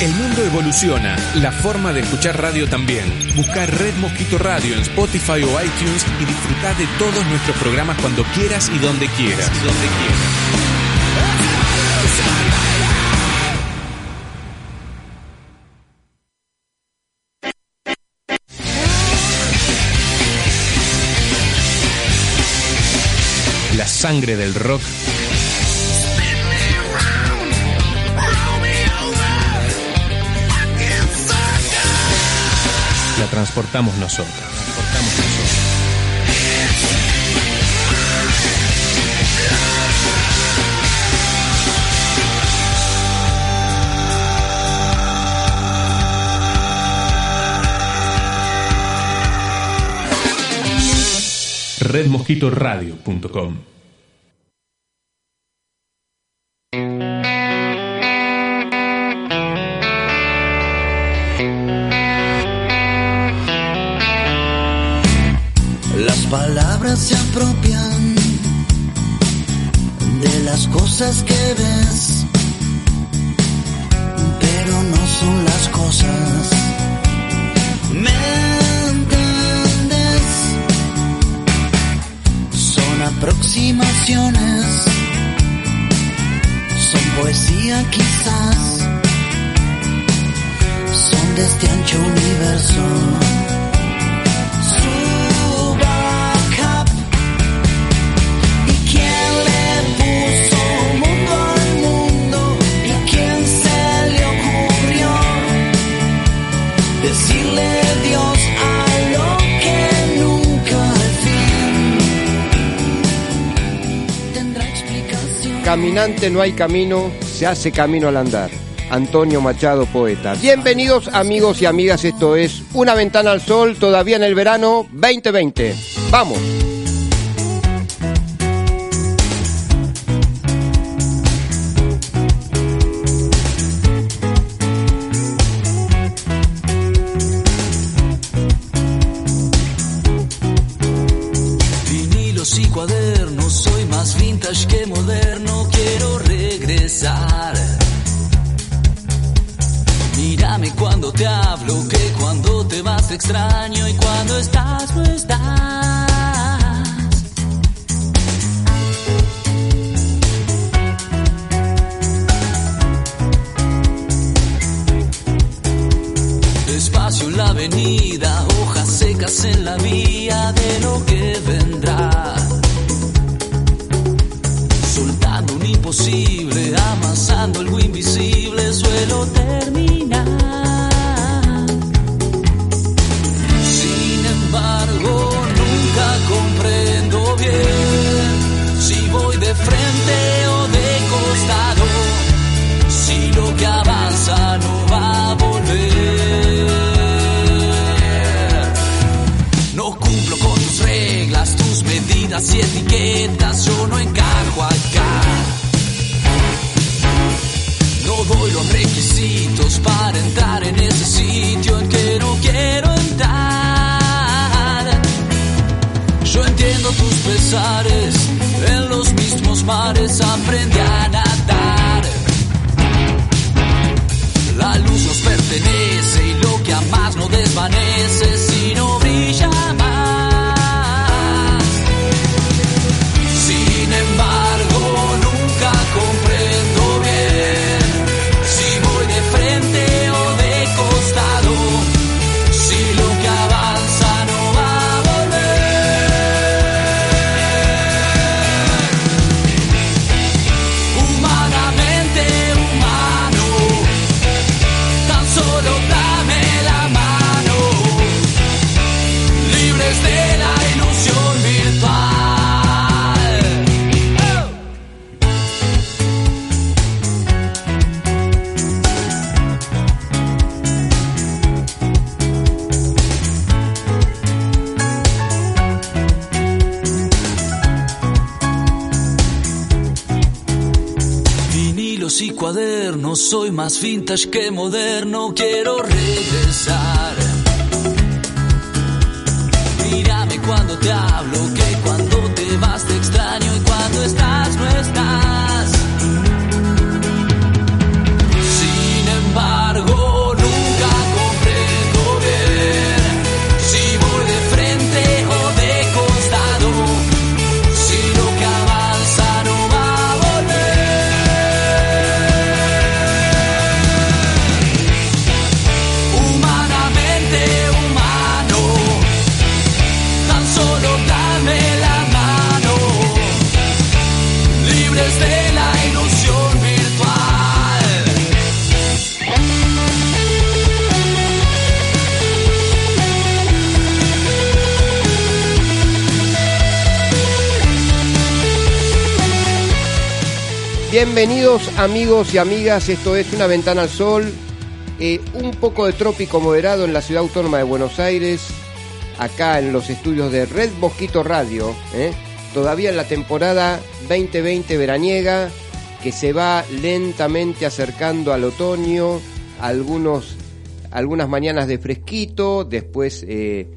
El mundo evoluciona, la forma de escuchar radio también. Busca Red Mosquito Radio en Spotify o iTunes y disfruta de todos nuestros programas cuando quieras y donde quieras. Donde quieras. La sangre del rock transportamos nosotros. Transportamos nosotros. redmosquitoradio.com cosas que ves, pero no son las cosas. ¿Me entiendes? Son aproximaciones, son poesía quizás, son de este ancho universo. Caminante no hay camino, se hace camino al andar. Antonio Machado, poeta. Bienvenidos amigos y amigas, esto es Una ventana al sol, todavía en el verano 2020. Vamos. En los mismos mares aprendí a nadar. La luz nos pertenece y lo que amas no desvanece soy más vintage que moderno, quiero regresar. Mírame cuando te hablo, que cuando te vas te extraño y cuando estás no estás. Bienvenidos amigos y amigas, esto es Una Ventana al Sol, eh, un poco de trópico moderado en la ciudad autónoma de Buenos Aires, acá en los estudios de Red Mosquito Radio, ¿eh? todavía en la temporada 2020 veraniega, que se va lentamente acercando al otoño, algunos, algunas mañanas de fresquito, después eh,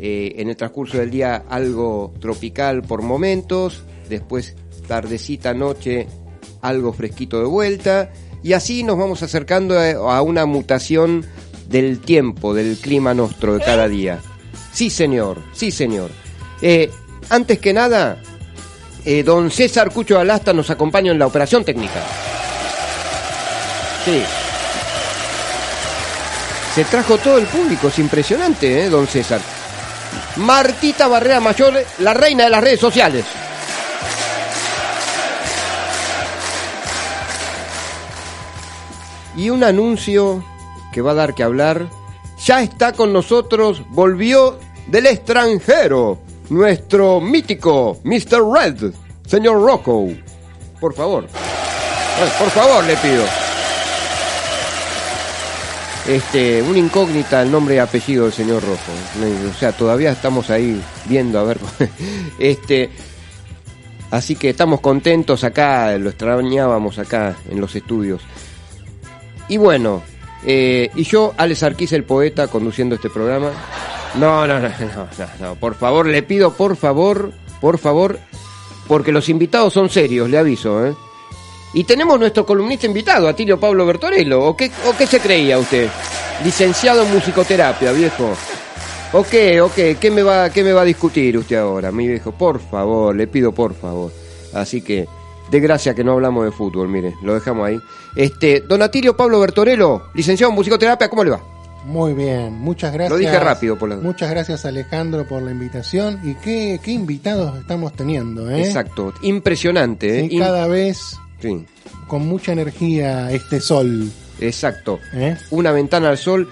en el transcurso del día algo tropical por momentos, después tardecita, noche, algo fresquito de vuelta, y así nos vamos acercando a, una mutación del tiempo, del clima nuestro de cada día. Sí, señor, sí, señor. Eh, antes que nada, eh, don César Cucho Alasta nos acompaña en la operación técnica. Sí. Se trajo todo el público, es impresionante, ¿eh, don César? Martita Barrera Mayor, la reina de las redes sociales. Y un anuncio que va a dar que hablar. Ya está con nosotros, volvió del extranjero, nuestro mítico Mr. Red, señor Rocco. Por favor. Por favor, le pido. Este, una incógnita el nombre y apellido del señor Rojo. O sea, todavía estamos ahí viendo a ver. Este, así que estamos contentos acá, lo extrañábamos acá en los estudios. Y bueno, eh, y yo, Alex Arquís, el poeta, conduciendo este programa. No, no, no, no, no, no, por favor, le pido, por favor, por favor, porque los invitados son serios, le aviso, ¿eh? Y tenemos nuestro columnista invitado, Atilio Pablo Bertorello. ¿O qué, ¿O qué se creía usted? Licenciado en musicoterapia, viejo. ¿O qué? ¿O qué? ¿Qué me, va, ¿Qué me va a discutir usted ahora, mi viejo? Por favor, le pido por favor. Así que, de gracia que no hablamos de fútbol, mire, lo dejamos ahí. Este, don Atilio Pablo Bertorello, licenciado en musicoterapia, ¿cómo le va? Muy bien, muchas gracias. dije rápido, por la- Muchas gracias Alejandro por la invitación y qué, qué invitados estamos teniendo, ¿eh? Exacto, impresionante, ¿eh? Sí, cada vez Sí, con mucha energía este sol, exacto. ¿eh? Una ventana al sol.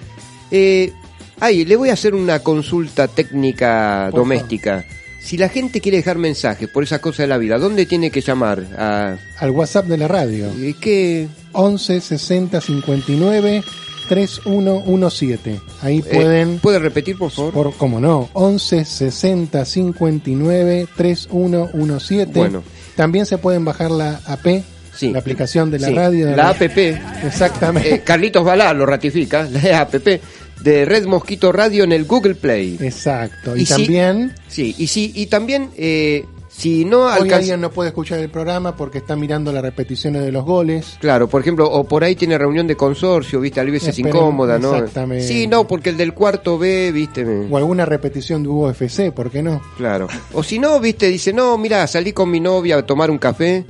Eh, ay, le voy a hacer una consulta técnica Por doméstica. Si la gente quiere dejar mensajes por esas cosas de la vida, ¿dónde tiene que llamar? A, Al WhatsApp de la radio, eh, ¿qué? 11 60 59 3117. Ahí Eh, pueden, ¿Puede repetir, por favor? por cómo no, 11 60 59 3117. Bueno. También se pueden bajar la AP, Sí. la aplicación de la Sí, radio. de La APP. Exactamente. eh, Carlitos Balá lo ratifica, la APP de Red Mosquito Radio en el Google Play. Exacto. Y, Y si- también, Sí, y sí, y también, eh, si no hoy alguien no puede escuchar el programa porque está mirando las repeticiones de los goles. Claro, por ejemplo, o por ahí tiene reunión de consorcio, viste, a veces Esperemos, incómoda, ¿no? exactamente. Sí, no, porque el del cuarto B, viste, O alguna repetición de UFC, ¿por qué no? claro. O si no, viste, dice, no, mira, salí con mi novia a tomar un café,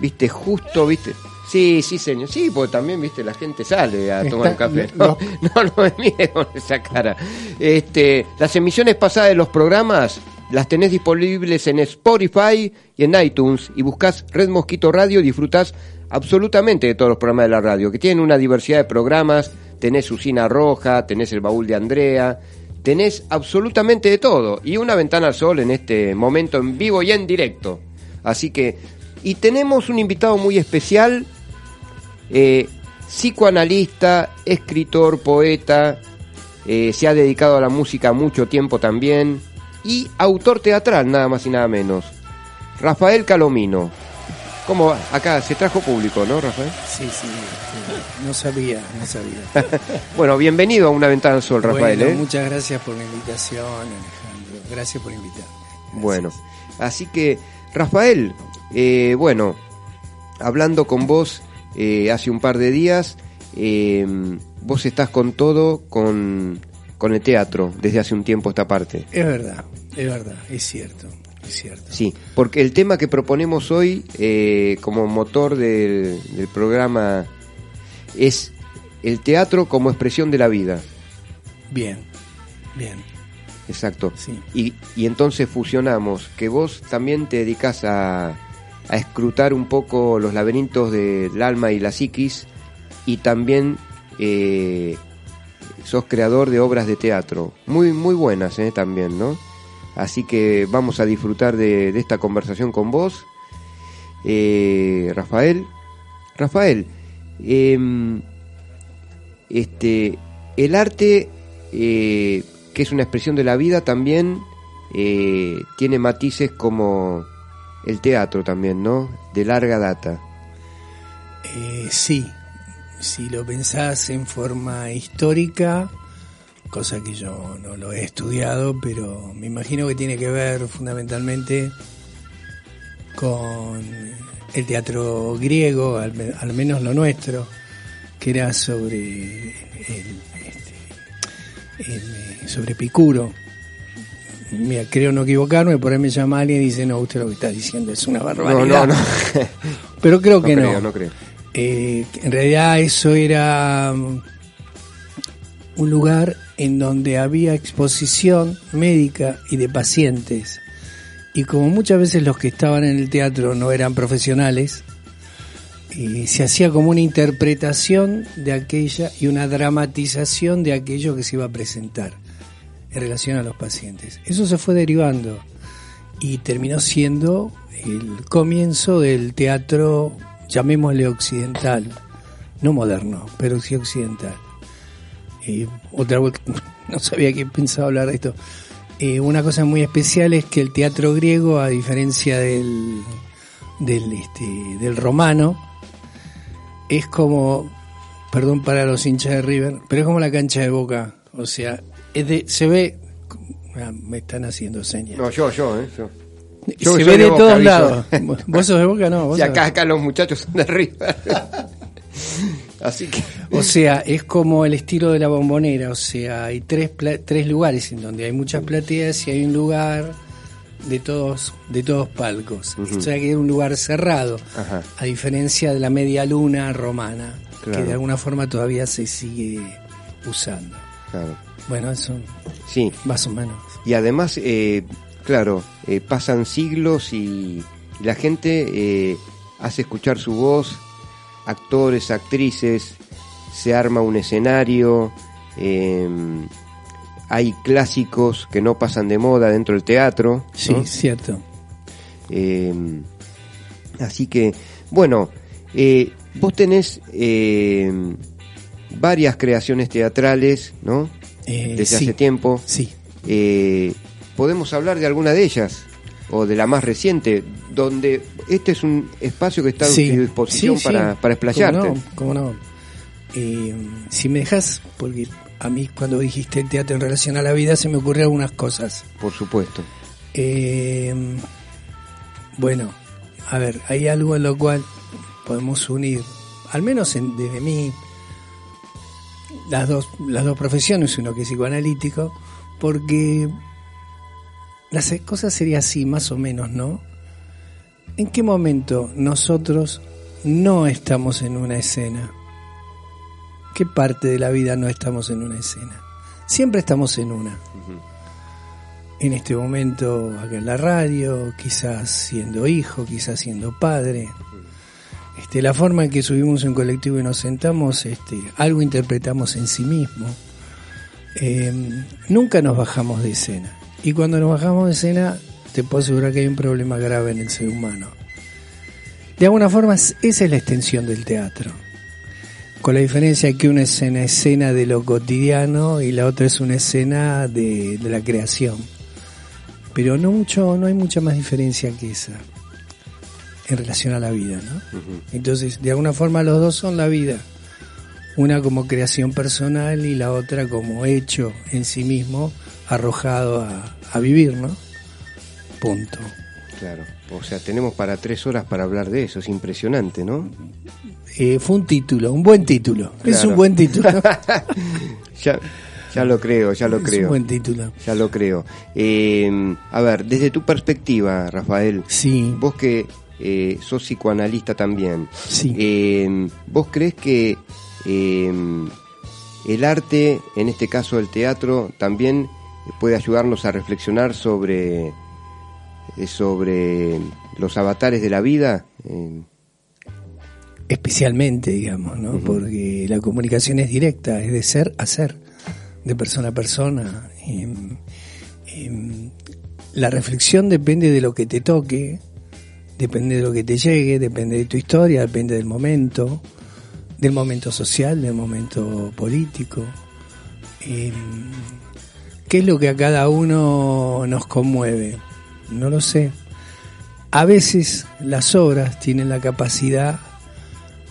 viste, justo, viste. Sí, sí, señor. Sí, porque también, viste, la gente sale a Está- tomar un café. No, no, no me mire con esa cara. Este, las emisiones pasadas de los programas las tenés disponibles en Spotify y en iTunes y buscas Red Mosquito Radio y disfrutás absolutamente de todos los programas de la radio, que tienen una diversidad de programas, tenés Usina Roja, tenés El Baúl de Andrea, tenés absolutamente de todo y una ventana al sol en este momento en vivo y en directo. Así que, y tenemos un invitado muy especial, eh, psicoanalista, escritor, poeta, eh, se ha dedicado a la música mucho tiempo también y autor teatral, nada más y nada menos. Rafael Calomino. ¿Cómo va? Acá se trajo público, ¿no, Rafael? Sí, sí, este, no sabía, no sabía. Bueno, bienvenido a Una Ventana al Sol, Rafael. Bueno, ¿eh? Muchas gracias por la invitación, Alejandro. Gracias por invitarme. Gracias. Bueno, así que, Rafael, eh, bueno, hablando con vos eh, hace un par de días, eh, vos estás con todo, con, con el teatro, desde hace un tiempo esta parte. Es verdad, es verdad, es cierto, es cierto. Sí, porque el tema que proponemos hoy eh, como motor del, del programa es el teatro como expresión de la vida. Bien, bien, Exacto. sí. Y, y entonces fusionamos que vos también te dedicas a, a escrutar un poco los laberintos de- del alma y la psiquis y también eh, sos creador de obras de teatro. Muy, muy buenas eh, también, ¿no? Así que vamos a disfrutar de, de esta conversación con vos. Eh, Rafael. Rafael, em, este, el arte, eh, que es una expresión de la vida, también eh, tiene matices como el teatro también, ¿no? De larga data. Eh, sí, si lo pensás en forma histórica, cosa que yo no lo he estudiado, pero me imagino que tiene que ver fundamentalmente con el teatro griego, al, me- al menos lo nuestro, que era sobre el, este, el, sobre Epicuro. Mira, creo no equivocarme, por ahí me llama alguien y dice, no, usted lo que está diciendo es una No, barbaridad. no, no. Pero creo No que creo, no. no creo. Eh, que en realidad eso era mm, un lugar en donde había exposición médica y de pacientes. Y como muchas veces los que estaban en el teatro no eran profesionales, eh, se hacía como una interpretación de aquella y una dramatización de aquello que se iba a presentar en relación a los pacientes. Eso se fue derivando y terminó siendo el comienzo del teatro, llamémosle occidental, no moderno, pero sí occidental. Eh, otra vez, no sabía que pensaba hablar de esto. Eh, una cosa muy especial es que el teatro griego, a diferencia del, del, este, del romano, es como, perdón para los hinchas de River, pero es como la cancha de Boca. O sea, es de, se ve, ah, me están haciendo señas. No, yo, yo, ¿eh? Yo. yo se ve de, Boca, todos lados. ¿Vos sos de Boca? No. vos acá, acá los muchachos son de arriba. Así que. O sea, es como el estilo de la bombonera, o sea, hay tres, tres lugares en donde hay muchas plateas y hay un lugar de todos de todos palcos. O sea que es un lugar cerrado, Ajá. a diferencia de la media luna romana, Claro. que de alguna forma todavía se sigue usando. Claro. Bueno, eso Sí. más o menos. Y además, eh, claro, eh, pasan siglos y, y la gente eh, hace escuchar su voz, actores, actrices, se arma un escenario, eh, hay clásicos que no pasan de moda dentro del teatro. Sí, ¿no? cierto. Eh, así que, bueno, eh, vos tenés eh, varias creaciones teatrales, ¿no? Eh, Desde sí, hace tiempo. Sí. Eh, ¿Podemos hablar de alguna de ellas? O de la más reciente, donde este es un espacio que está a Sí, tu disposición sí, para, para explayarte. ¿Cómo no? ¿Cómo no? Eh, si me dejas, porque a mí cuando dijiste el teatro en relación a la vida se me ocurrieron algunas cosas. Por supuesto. Bueno, a ver, hay algo en lo cual podemos unir, al menos en- desde mí, las dos, las dos profesiones, uno que es psicoanalítico, porque las cosas serían así, más o menos, ¿no? ¿En qué momento nosotros no estamos en una escena? ¿Qué parte de la vida no estamos en una escena? Siempre estamos en una en este momento acá en la radio, quizás siendo hijo, quizás siendo padre. Este, la forma en que subimos un colectivo y nos sentamos, este, algo interpretamos en sí mismo. Eh, nunca nos bajamos de escena. Y cuando nos bajamos de escena, te puedo asegurar que hay un problema grave en el ser humano. De alguna forma, es- esa es la extensión del teatro. Con la diferencia que una es una escena de lo cotidiano y la otra es una escena de, de la creación. Pero no mucho, no hay mucha más diferencia que esa. En relación a la vida, ¿no? Entonces, de alguna forma los dos son la vida. Una como creación personal y la otra como hecho en sí mismo, arrojado a, a vivir, ¿no? Punto. Claro. O sea, tenemos para tres horas para hablar de eso. Es impresionante, ¿no? Eh, fue un título, un buen título. Es un buen título. ya, ya lo creo, ya lo es un creo. buen título. Ya lo creo. Eh, a ver, desde tu perspectiva, Rafael, Sí, vos que eh, sos psicoanalista también, sí. eh, ¿vos crees que eh, el arte, en este caso el teatro, también puede ayudarnos a reflexionar sobre, eh, sobre los avatares de la vida? Eh, especialmente, digamos, ¿no? Porque la comunicación es directa, es de ser a ser, de persona a persona. Em, em, la reflexión depende de lo que te toque, depende de lo que te llegue, depende de tu historia, depende del momento, del momento social, del momento político. Em, ¿Qué es lo que a cada uno nos conmueve? No lo sé. A veces las obras tienen la capacidad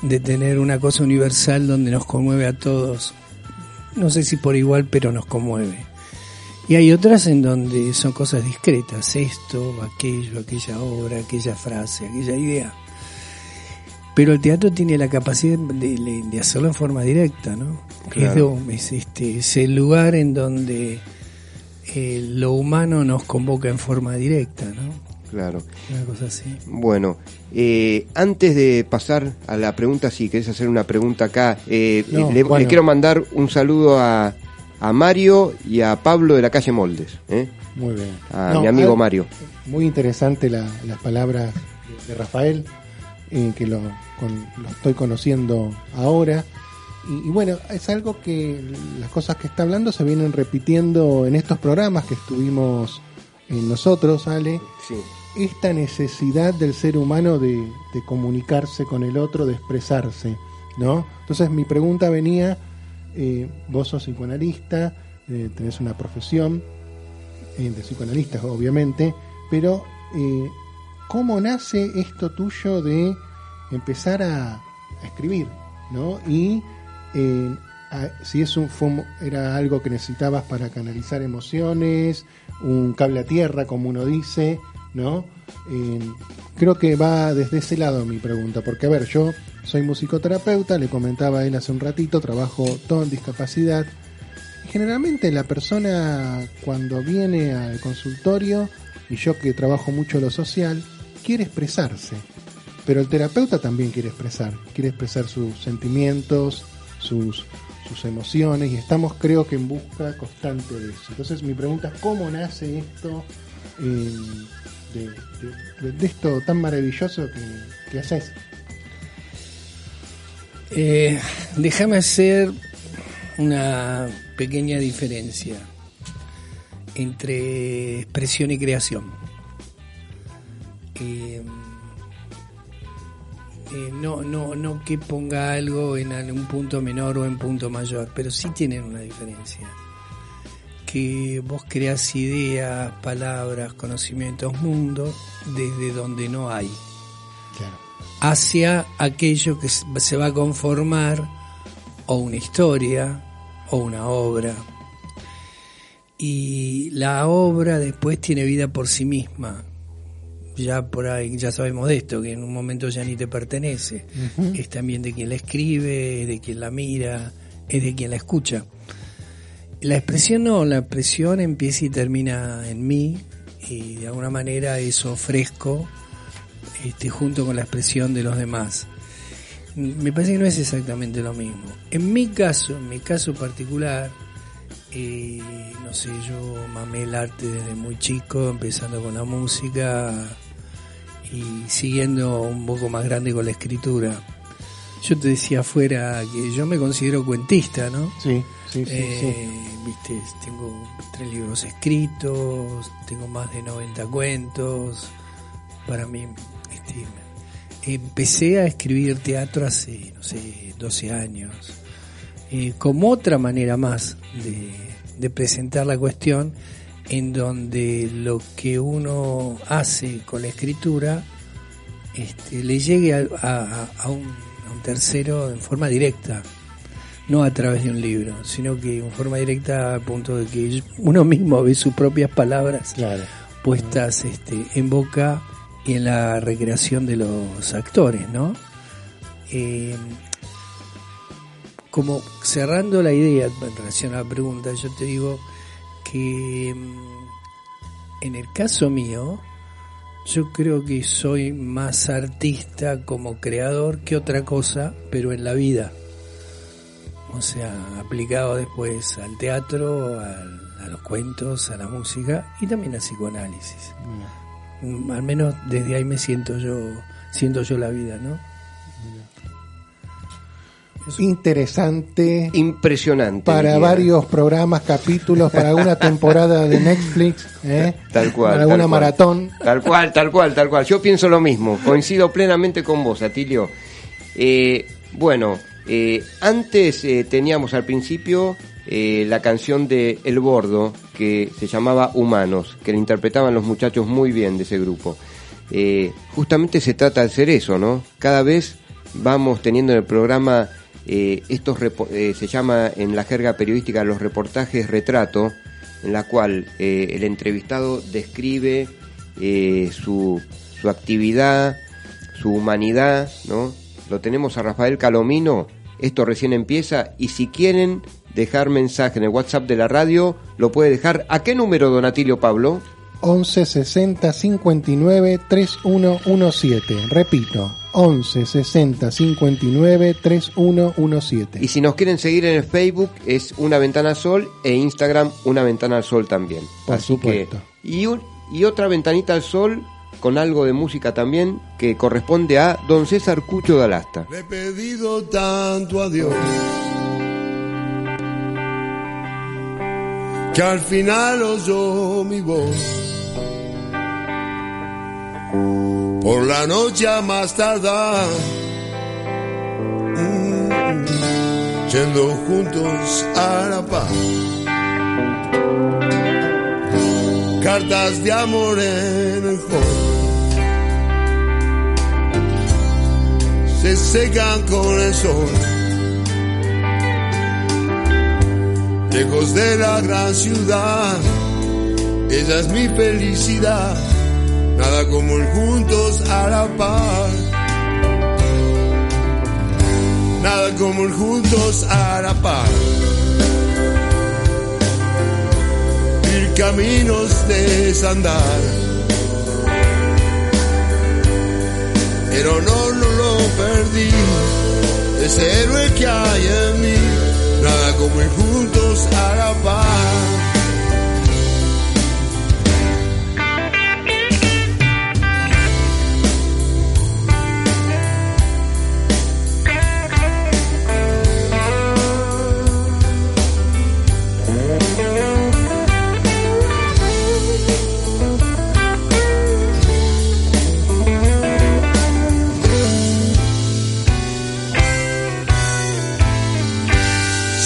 de tener una cosa universal donde nos conmueve a todos. No sé si por igual, pero nos conmueve. Y hay otras en donde son cosas discretas, esto, aquello, aquella obra, aquella frase, aquella idea. Pero el teatro tiene la capacidad de, hacerlo en forma directa, ¿no? Claro. Es, este, es el lugar en donde eh, lo humano nos convoca en forma directa, ¿no? claro. Una cosa así. Bueno, eh, antes de pasar a la pregunta, si querés hacer una pregunta acá, eh, No, le, le quiero mandar un saludo a, a Mario y a Pablo de la calle Moldes, ¿eh? Muy bien. a No, mi amigo Mario. Muy interesante la- las palabras de, de Rafael, eh, que lo, con- lo estoy conociendo ahora. Y, y bueno, es algo que las cosas que está hablando se vienen repitiendo en estos programas que estuvimos en nosotros, Ale. Sí. Esta necesidad del ser humano de, de comunicarse con el otro, de expresarse, ¿no? Entonces mi pregunta venía, eh, vos sos psicoanalista, eh, tenés una profesión, eh, de psicoanalistas, obviamente, pero eh, ¿cómo nace esto tuyo de empezar a, escribir? ¿no? Y a- si es un, fue un- era algo que necesitabas para canalizar emociones, un cable a tierra, como uno dice, ¿no? Creo que va desde ese lado mi pregunta, porque a ver, yo soy musicoterapeuta, le comentaba a él hace un ratito, trabajo todo en discapacidad, Generalmente la persona cuando viene al consultorio, y yo que trabajo mucho lo social, quiere expresarse. Pero el terapeuta también quiere expresar, quiere expresar sus sentimientos, sus, sus emociones, y estamos creo que en busca constante de eso. Entonces mi pregunta es, ¿cómo nace esto, de, esto tan maravilloso que, que haces? Eh, déjame hacer una pequeña diferencia entre expresión y creación. Eh, eh, no, no, no que ponga algo en un punto menor o en punto mayor, pero sí tienen una diferencia. Que vos creas ideas, palabras, conocimientos, mundos desde donde no hay Claro. hacia aquello que se va a conformar o una historia o una obra. Y la obra después tiene vida por sí misma. Ya por ahí, ya sabemos de esto, que en un momento ya ni te pertenece. Es también de quien la escribe, es de quien la mira, es de quien la escucha. La expresión no, la expresión empieza y termina en mí y de alguna manera eso ofrezco este, junto con la expresión de los demás. Me parece que no es exactamente lo mismo. En mi caso, en mi caso particular, eh, no sé, yo mamé el arte desde muy chico, empezando con la música y siguiendo un poco más grande con la escritura. Yo te decía afuera que yo me considero cuentista, ¿no? Sí, sí, sí. Eh, viste, tengo tres libros escritos, tengo más de 90 cuentos. Para mí, este, empecé a escribir teatro hace, no sé, 12 años. Eh, como otra manera más de, presentar la cuestión, en donde lo que uno hace con la escritura este, le llegue a, a- a un, a un tercero en forma directa, no a través de un libro, sino que en forma directa a punto de que uno mismo ve sus propias palabras Claro. puestas este, en boca y en la recreación de los actores, ¿no? Eh, como cerrando la idea en relación a la pregunta, yo te digo que mm, en el caso mío, yo creo que soy más artista como creador que otra cosa, pero en la vida. O sea, aplicado después al teatro, al- a los cuentos, a la música y también al psicoanálisis. Mm, Al menos desde ahí me siento yo, siento yo la vida, ¿no? Interesante Impresionante. para diría. varios programas, capítulos, para una temporada de Netflix, ¿eh? Tal cual. para tal una cual. maratón. Tal cual, tal cual, tal cual. Yo pienso lo mismo. Coincido plenamente con vos, Atilio. Eh, bueno, eh, antes eh, teníamos al principio eh, la canción de El Bordo, que se llamaba Humanos, que la interpretaban los muchachos muy bien de ese grupo. Justamente se trata de hacer eso, ¿no? Cada vez vamos teniendo en el programa estos se llama en la jerga periodística los reportajes retrato, en la cual el entrevistado describe su, su actividad, su humanidad, ¿no? Lo tenemos a Rafael Calomino, esto recién empieza, y si quieren dejar mensaje en el WhatsApp de la radio, lo puede dejar. ¿A qué número, Donatilio Pablo? 11 60 59 3117. Repito, 11 60 59 3117. Y si nos quieren seguir en el Facebook es Una Ventana al Sol e Instagram Una Ventana al Sol también. Por Así supuesto. que y, un- y otra ventanita al sol con algo de música también que corresponde a Don César Cucho de Alasta. Le he pedido tanto a Dios que al final oyó mi voz. Por la noche a más tardar, mm, yendo juntos a la paz. Cartas de amor en el hall. Se secan con el sol. Lejos de la gran ciudad, ella es mi felicidad, nada como el juntos a la par. Nada como el juntos a la par. Ir caminos de desandar. pero no, perdí. Ese héroe que hay en mí, nada como ir juntos a la paz.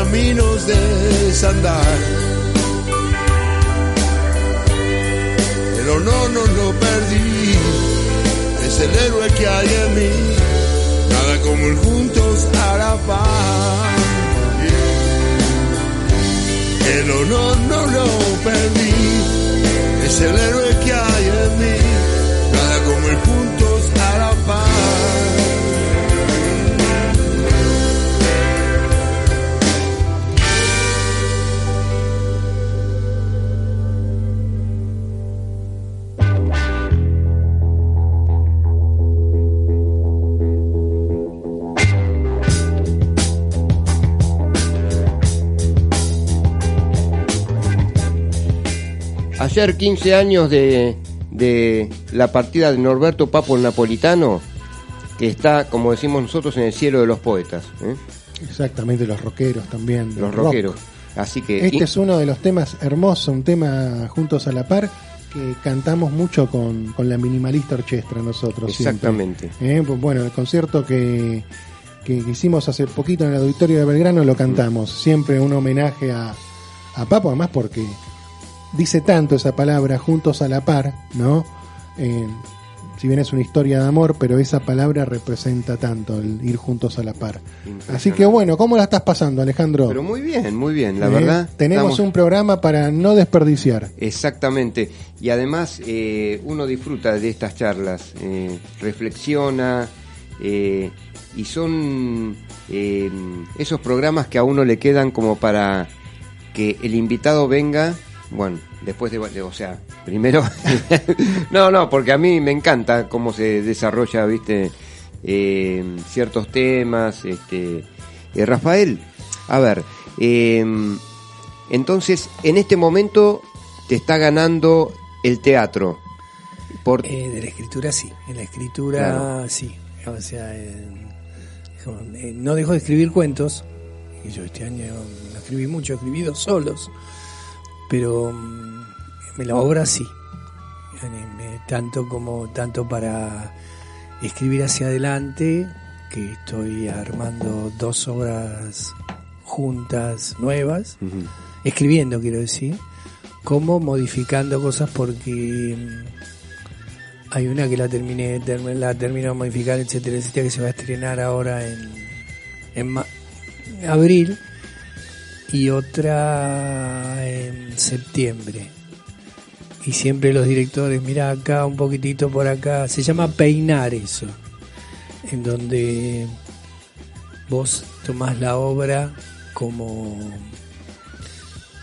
Caminos de desandar. Pero no, no lo perdí, es el héroe que hay en mí, nada como ir juntos a la paz. El honor no lo perdí, es el héroe que hay en mí, nada como ir juntos Ayer 15 años de, de la partida de Norberto Papo el Napolitano que está, como decimos nosotros, en el cielo de los poetas, ¿eh? Exactamente, los rockeros también. los rock. rockeros. Así que Este es uno de los temas hermosos, un tema juntos a la par que cantamos mucho con, con la minimalista orquestra nosotros. exactamente. Eh, bueno, el concierto que, que, que hicimos hace poquito en el auditorio de Belgrano lo cantamos. Siempre un homenaje a, a Papo, además porque dice tanto esa palabra, juntos a la par, ¿no? Eh, si bien es una historia de amor, pero esa palabra representa tanto, el ir juntos a la par. Así que bueno, ¿cómo la estás pasando, Alejandro? Pero muy bien, muy bien, la Eh, verdad. Tenemos estamos- un programa para no desperdiciar. Exactamente. Y además eh, uno disfruta de estas charlas, eh, reflexiona y son eh, esos programas que a uno le quedan como para que el invitado venga, bueno, después de, o sea, primero, no, no, porque a mí me encanta cómo se desarrolla, viste, eh, ciertos temas, este, eh, Rafael, a ver, eh, entonces, en este momento te está ganando el teatro. Por... Eh, de la escritura sí, en la escritura Claro. sí. O sea, no dejo de escribir cuentos. Y yo este año no escribí mucho, escribí dos solos. Pero mm, en la obra sí. Eh, tanto como tanto para escribir hacia adelante, que estoy armando dos obras juntas nuevas, escribiendo quiero decir, como modificando cosas porque mm, hay una que la terminé, term- la termino de modificar, etcétera, etcétera, que se va a estrenar ahora en, en abril y otra septiembre. Y siempre los directores, mira acá, un poquitito por acá, se llama peinar eso, en donde vos tomás la obra como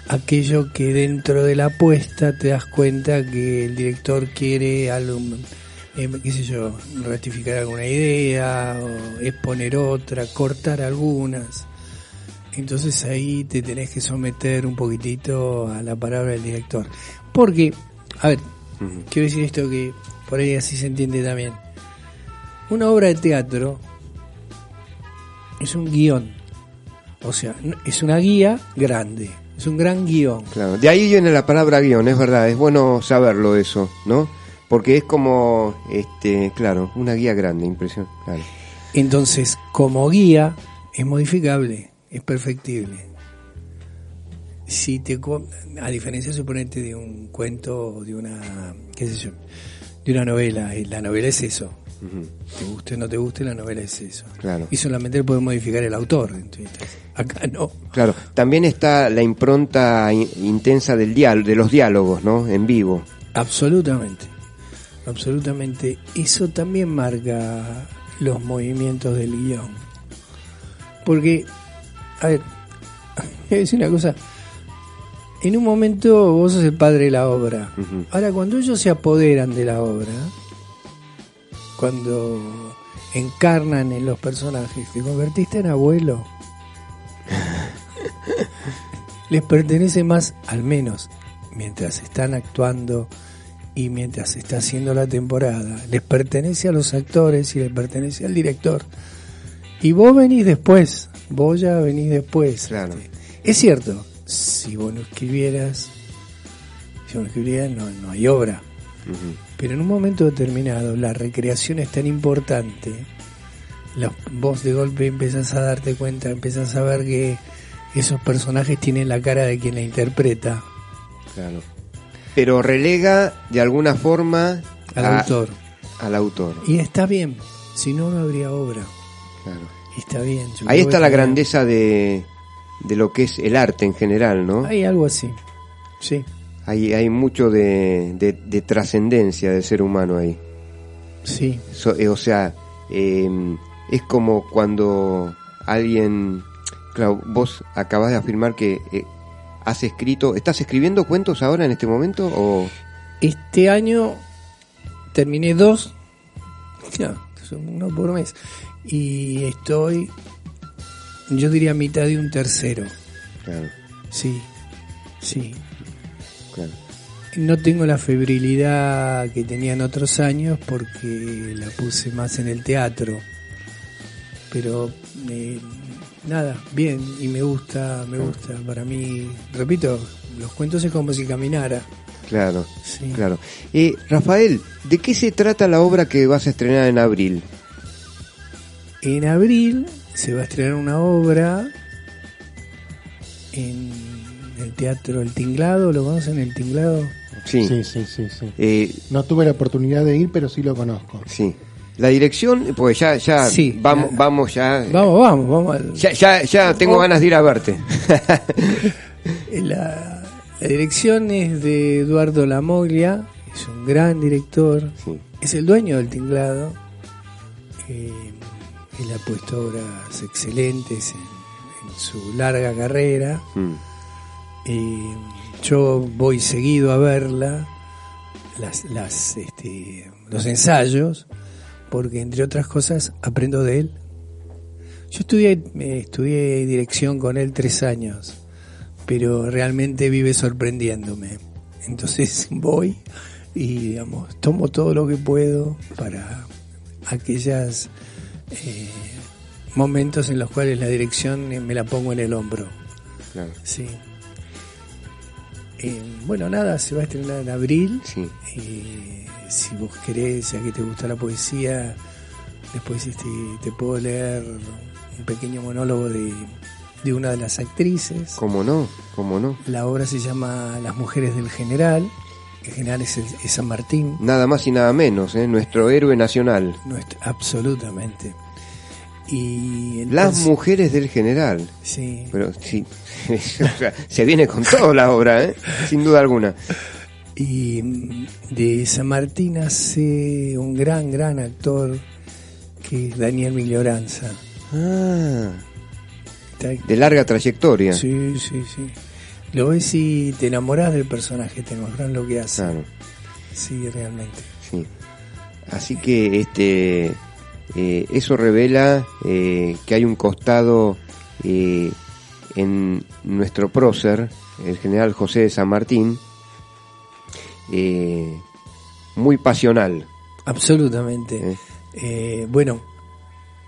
aquello que dentro de la apuesta te das cuenta que el director quiere algo, eh, qué sé yo, ratificar alguna idea, o exponer otra, cortar algunas. Entonces ahí te tenés que someter un poquitito a la palabra del director. Porque, a ver, quiero decir esto que por ahí así se entiende también. Una obra de teatro es un guion. O sea, es una guía grande. Es un gran guion. Claro, de ahí viene la palabra guion, es verdad, es bueno saberlo eso, ¿no? Porque es como, este, claro, una guía grande, impresión, claro. Entonces, como guía, es modificable, es perfectible. Si te, a diferencia, suponete, de un cuento o de una, qué sé yo, de una novela, y la novela es eso. Te guste o no te guste, la novela es eso. Claro. Y solamente lo puede modificar el autor. entonces, Acá no. Claro, también está la impronta in- intensa del de los diálogos, ¿no? En vivo. Absolutamente. Absolutamente. Eso también marca los movimientos del guion. Porque, a ver, voy a decir una cosa. En un momento vos sos el padre de la obra. Ahora, cuando ellos se apoderan de la obra, cuando encarnan en los personajes, te convertiste en abuelo. Les pertenece más, al menos, mientras están actuando y mientras se está haciendo la temporada, les pertenece a los actores y les pertenece al director. Y vos venís después, vos ya venís después. Claro. Este, Es cierto, si vos no escribieras, si vos no escribieras no, no hay obra. Pero en un momento determinado la recreación es tan importante, la- vos de golpe empezás a darte cuenta, empezás a ver que esos personajes tienen la cara de quien la interpreta, Claro. Pero relega de alguna forma al a- autor. Al autor. Y está bien, si no, no habría obra. Claro. Está bien. Ahí está la grandeza de, de lo que es el arte en general, ¿no? Hay algo así, sí, Hay, hay mucho de, de- de trascendencia del ser humano ahí. sí. So- eh, o sea, eh, es como cuando alguien, claro, vos acabas de afirmar que eh, has escrito, ¿estás escribiendo cuentos ahora en este momento o Este año terminé dos, uno por mes, y estoy, yo diría, a mitad de un tercero. claro, Sí, sí. claro. No tengo la febrilidad que tenía en otros años porque la puse más en el teatro. Pero eh, nada, bien, y me gusta, me gusta. Para mí, repito, los cuentos es como si caminara. Claro, Sí. claro. Eh, Rafael, ¿de qué se trata la obra que vas a estrenar en abril? En abril se va a estrenar una obra en el Teatro El Tinglado, ¿lo conocen El Tinglado? Sí. Sí, sí, sí, sí. Eh, No tuve la oportunidad de ir, pero sí lo conozco. sí. La dirección, pues ya, ya, Sí, vamos, vamos ya. Vamos, vamos, vamos. al- Ya, ya, ya tengo Oh. ganas de ir a verte. La, la dirección es de Eduardo Lamoglia, es un gran director, Sí. es el dueño del tinglado. eh, él ha puesto obras excelentes en, en su larga carrera. Mm. Eh, yo voy seguido a verla, las, las, este, los ensayos, porque entre otras cosas aprendo de él. Yo estudié, eh, estudié dirección con él tres años, pero realmente vive sorprendiéndome. Entonces voy y digamos, tomo todo lo que puedo para aquellas eh, momentos en los cuales la dirección me la pongo en el hombro. Claro. Sí. Eh, bueno, nada, se va a estrenar en abril. Sí. Eh, si vos querés, ya que te gusta la poesía, después este, te puedo leer un pequeño monólogo de, de una de las actrices. ¿Cómo no? ¿Cómo no? La obra se llama Las mujeres del general. El general es, el- es San Martín. Nada más y nada menos, ¿eh? Nuestro héroe nacional. Nuestro- absolutamente. Y Las mujeres del general. Sí. Pero sí, o sea, se viene con toda la obra, ¿eh? Sin duda alguna. Y de San Martín hace un gran, gran actor que es Daniel Miglioranza. Ah, Está- de larga trayectoria. Sí, sí, sí. Lo ves y te enamorás del personaje, te enamorás lo que hace. Claro, Sí, realmente. sí. Así que este eh, eso revela eh, que hay un costado eh, en nuestro prócer, el general José de San Martín, muy pasional. Absolutamente. Bueno,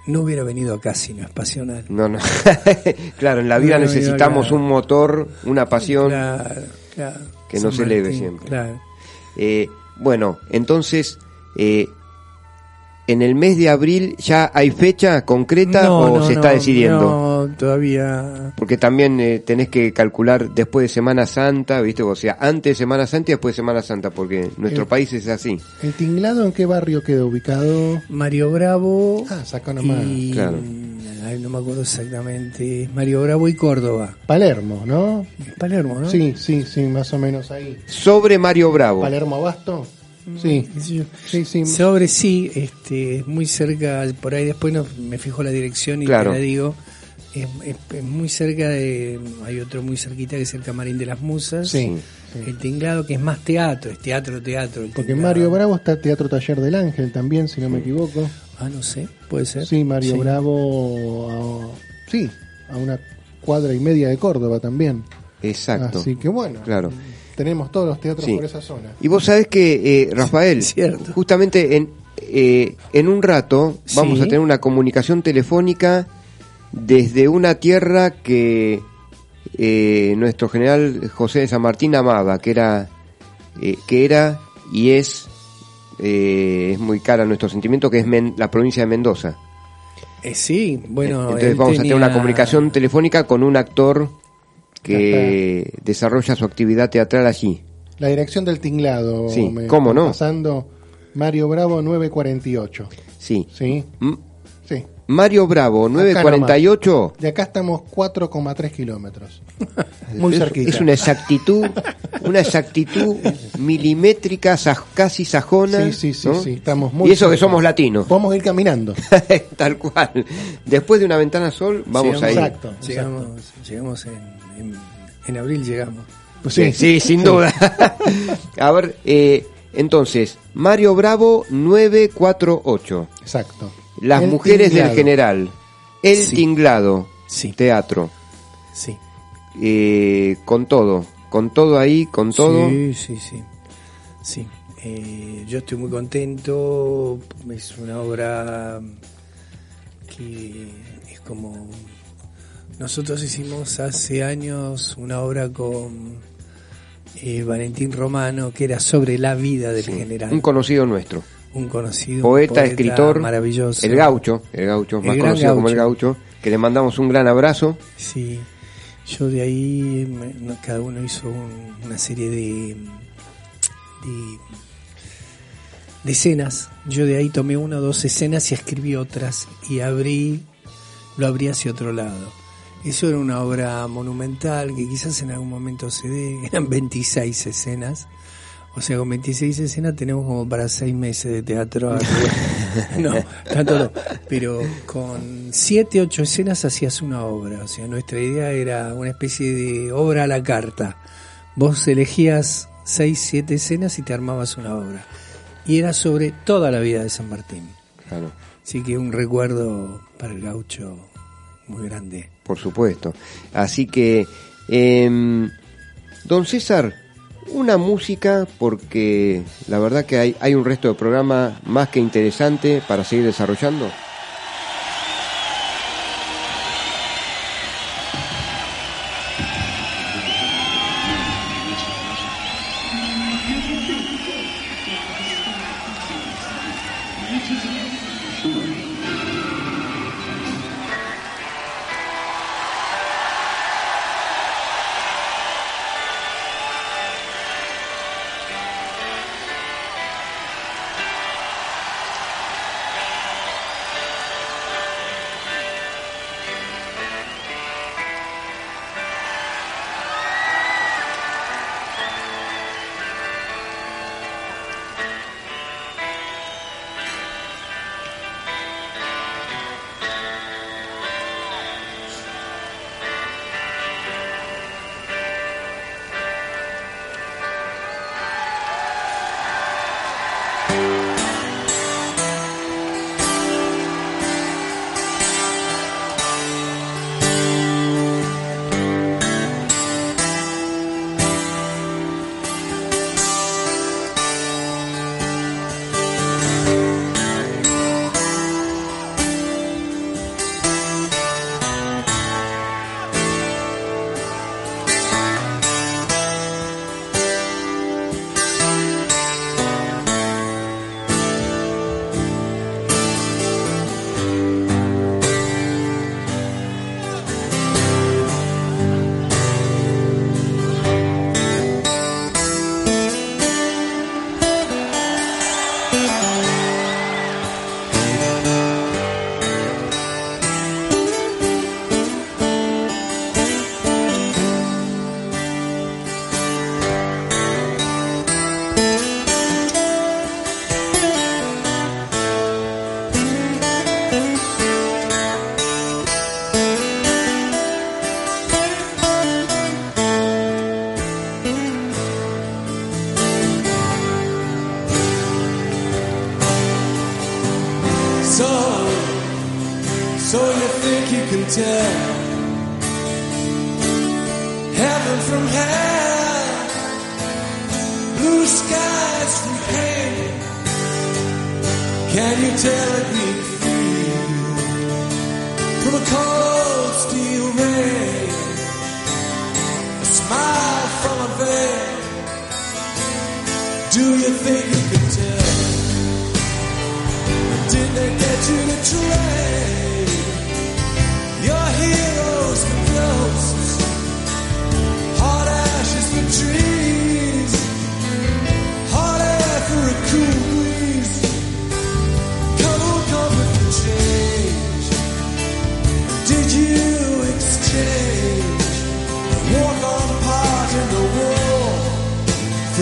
no hubiera venido acá si no es pasional. No, no. claro, en la vida No, necesitamos un motor, una pasión. Claro, claro. Que no San se eleve siempre. Claro. Eh, bueno, entonces, eh, en el mes de abril ya hay fecha concreta No, o no, se está no, decidiendo. No, todavía. Porque también eh, tenés que calcular después de Semana Santa, ¿viste? O sea, antes de Semana Santa y después de Semana Santa, porque nuestro Eh. país es así. ¿El tinglado en qué barrio queda ubicado? Mario Bravo. Ah, saca nomás. y, Claro. ay, no me acuerdo exactamente. Mario Bravo y Córdoba. Palermo, ¿no? Palermo, ¿no? Sí, sí, sí, más o menos ahí. Sobre Mario Bravo. ¿Palermo Abasto? Sí, sí, sí. Sobre sí, este, es muy cerca, por ahí después no, me fijo la dirección y Claro. te la digo. Es, es- es muy cerca de. Hay otro muy cerquita que es el Camarín de las Musas. Sí, sí. El tinglado que es más teatro, es teatro, teatro. Porque Tinglado. Mario Bravo está Teatro Taller del Ángel también, si no me equivoco. Ah, no sé, puede ser. Sí, Mario Sí. Bravo, a- sí, a una cuadra y media de Córdoba también. Exacto. Así que bueno, Claro. Tenemos todos los teatros Sí. por esa zona. Y vos sabés que, eh, Rafael, Cierto. justamente en, eh, en un rato vamos Sí. a tener una comunicación telefónica desde una tierra que eh, nuestro general José de San Martín amaba, que era, eh, que era y es, eh, es muy cara a nuestro sentimiento, que es Men- la provincia de Mendoza. Eh, sí, bueno. Entonces vamos a tener una comunicación telefónica con un actor que desarrolla su actividad teatral allí. La dirección del tinglado. Sí, me ¿cómo no? Pasando Mario Bravo 948. Sí. Sí, M- sí. Mario Bravo, 948. De acá estamos 4,3 kilómetros. Muy Es- cerquita. Es una exactitud, una exactitud milimétrica, casi sajona. Sí, sí, sí, ¿no? sí, estamos muy Y eso que somos latinos. Podemos ir caminando. Tal cual. Después de una ventana sol, vamos a ir. Exacto. Llegamos, llegamos en, en, en abril, llegamos. Pues Sí, sí, sin duda. a ver, eh, entonces, Mario Bravo 948. Exacto. Las El mujeres tinglado. del general. El Sí. tinglado. Sí. Teatro. Sí. Eh, con todo. Con todo ahí, con todo. Sí, sí, sí. Sí, eh, yo estoy muy contento. Es una obra que es como. Nosotros hicimos hace años una obra con eh, Valentín Romano que era sobre la vida del general. Un conocido nuestro. Un conocido Poeta, escritor, maravilloso. el gaucho, el gaucho, más El conocido como el Gaucho. que le mandamos un gran abrazo. Sí, yo de ahí, me- cada uno hizo un- una serie de, de, de escenas. Yo de ahí tomé una o dos escenas y escribí otras y abrí, lo abrí hacia otro lado. Eso era una obra monumental que quizás en algún momento se dé, eran 26 escenas. O sea, con 26 escenas tenemos como para 6 meses de teatro. no, tanto no. Pero con 7, 8 escenas hacías una obra. O sea, nuestra idea era una especie de obra a la carta. Vos elegías 6, 7 escenas y te armabas una obra. Y era sobre toda la vida de San Martín. Claro, Así que un recuerdo para el gaucho muy grande. Por supuesto. Así que, em, don César, una música, porque la verdad que hay, hay un resto de programa más que interesante para seguir desarrollando.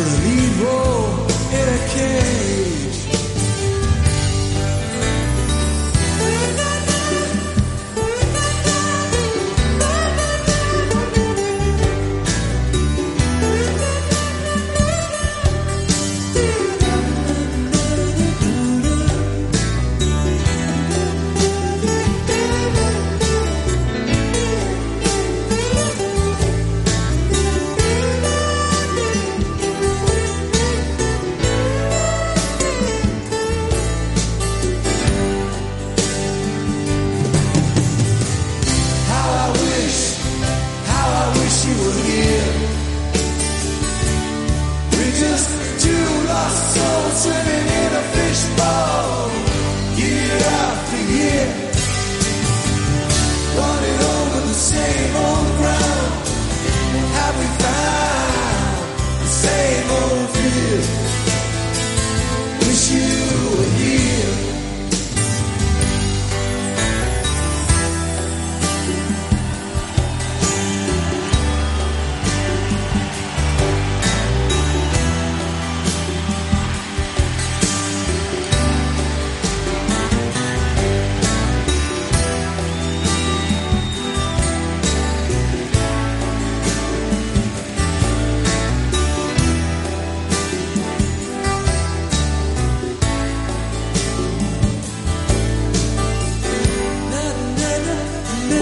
for.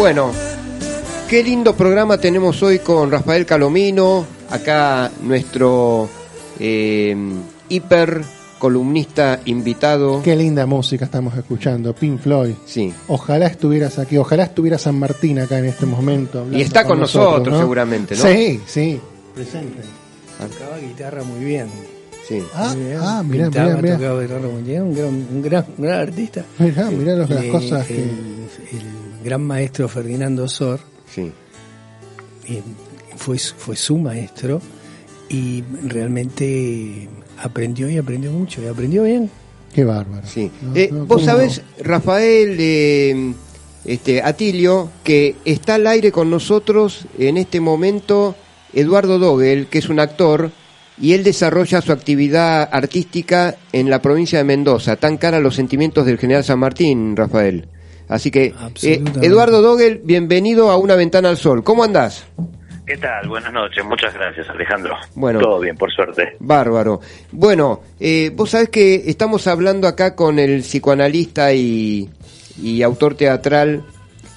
Bueno, qué lindo programa tenemos hoy con Rafael Calomino, acá nuestro eh, hiper columnista invitado. Qué linda música estamos escuchando, Pink Floyd. Sí. Ojalá estuvieras aquí, ojalá estuviera San Martín acá en este momento. Y está con nosotros, ¿no? seguramente, ¿no? Sí, sí, presente. Tocaba guitarra muy bien. Sí. Ah, Muy bien. ah, mirá, Pintaba, mirá, mirá. tocaba guitarra muy bien, un gran, un gran, un gran artista. Mirá, mirá los- las Eh, cosas el, que... el gran maestro Ferdinando Sor Sí. eh, fue, su- fue su maestro y realmente aprendió y aprendió mucho y aprendió bien. Qué bárbaro. Sí. No, Eh, no, vos ¿cómo sabés, Rafael eh, este, Atilio, que está al aire con nosotros en este momento Eduardo Dogel, que es un actor, y él desarrolla su actividad artística en la provincia de Mendoza, tan cara a los sentimientos del general San Martín, Rafael. Así que, eh. Eduardo Dogel, bienvenido a Una Ventana al Sol. ¿Cómo andás? ¿Qué tal? Buenas noches, muchas gracias Alejandro. Bueno. Todo bien, por suerte. Bárbaro. Bueno, eh, vos sabés que estamos hablando acá con el psicoanalista y, y autor teatral,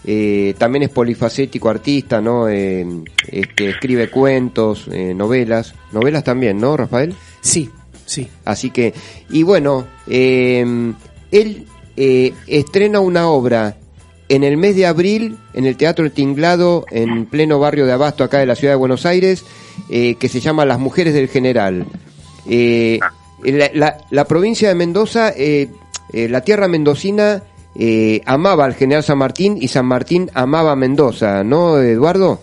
eh, también es polifacético artista, ¿no? Eh, este, escribe cuentos, eh, novelas, novelas también, ¿no, Rafael? Sí, sí. Así que, y bueno, eh, él eh, estrena una obra en el mes de abril en el Teatro El Tinglado, en pleno barrio de Abasto, acá de la ciudad de Buenos Aires, eh, que se llama Las Mujeres del General. Eh, la, la- provincia de Mendoza, eh, eh, la tierra mendocina, eh, amaba al general San Martín y San Martín amaba a Mendoza, ¿no, Eduardo?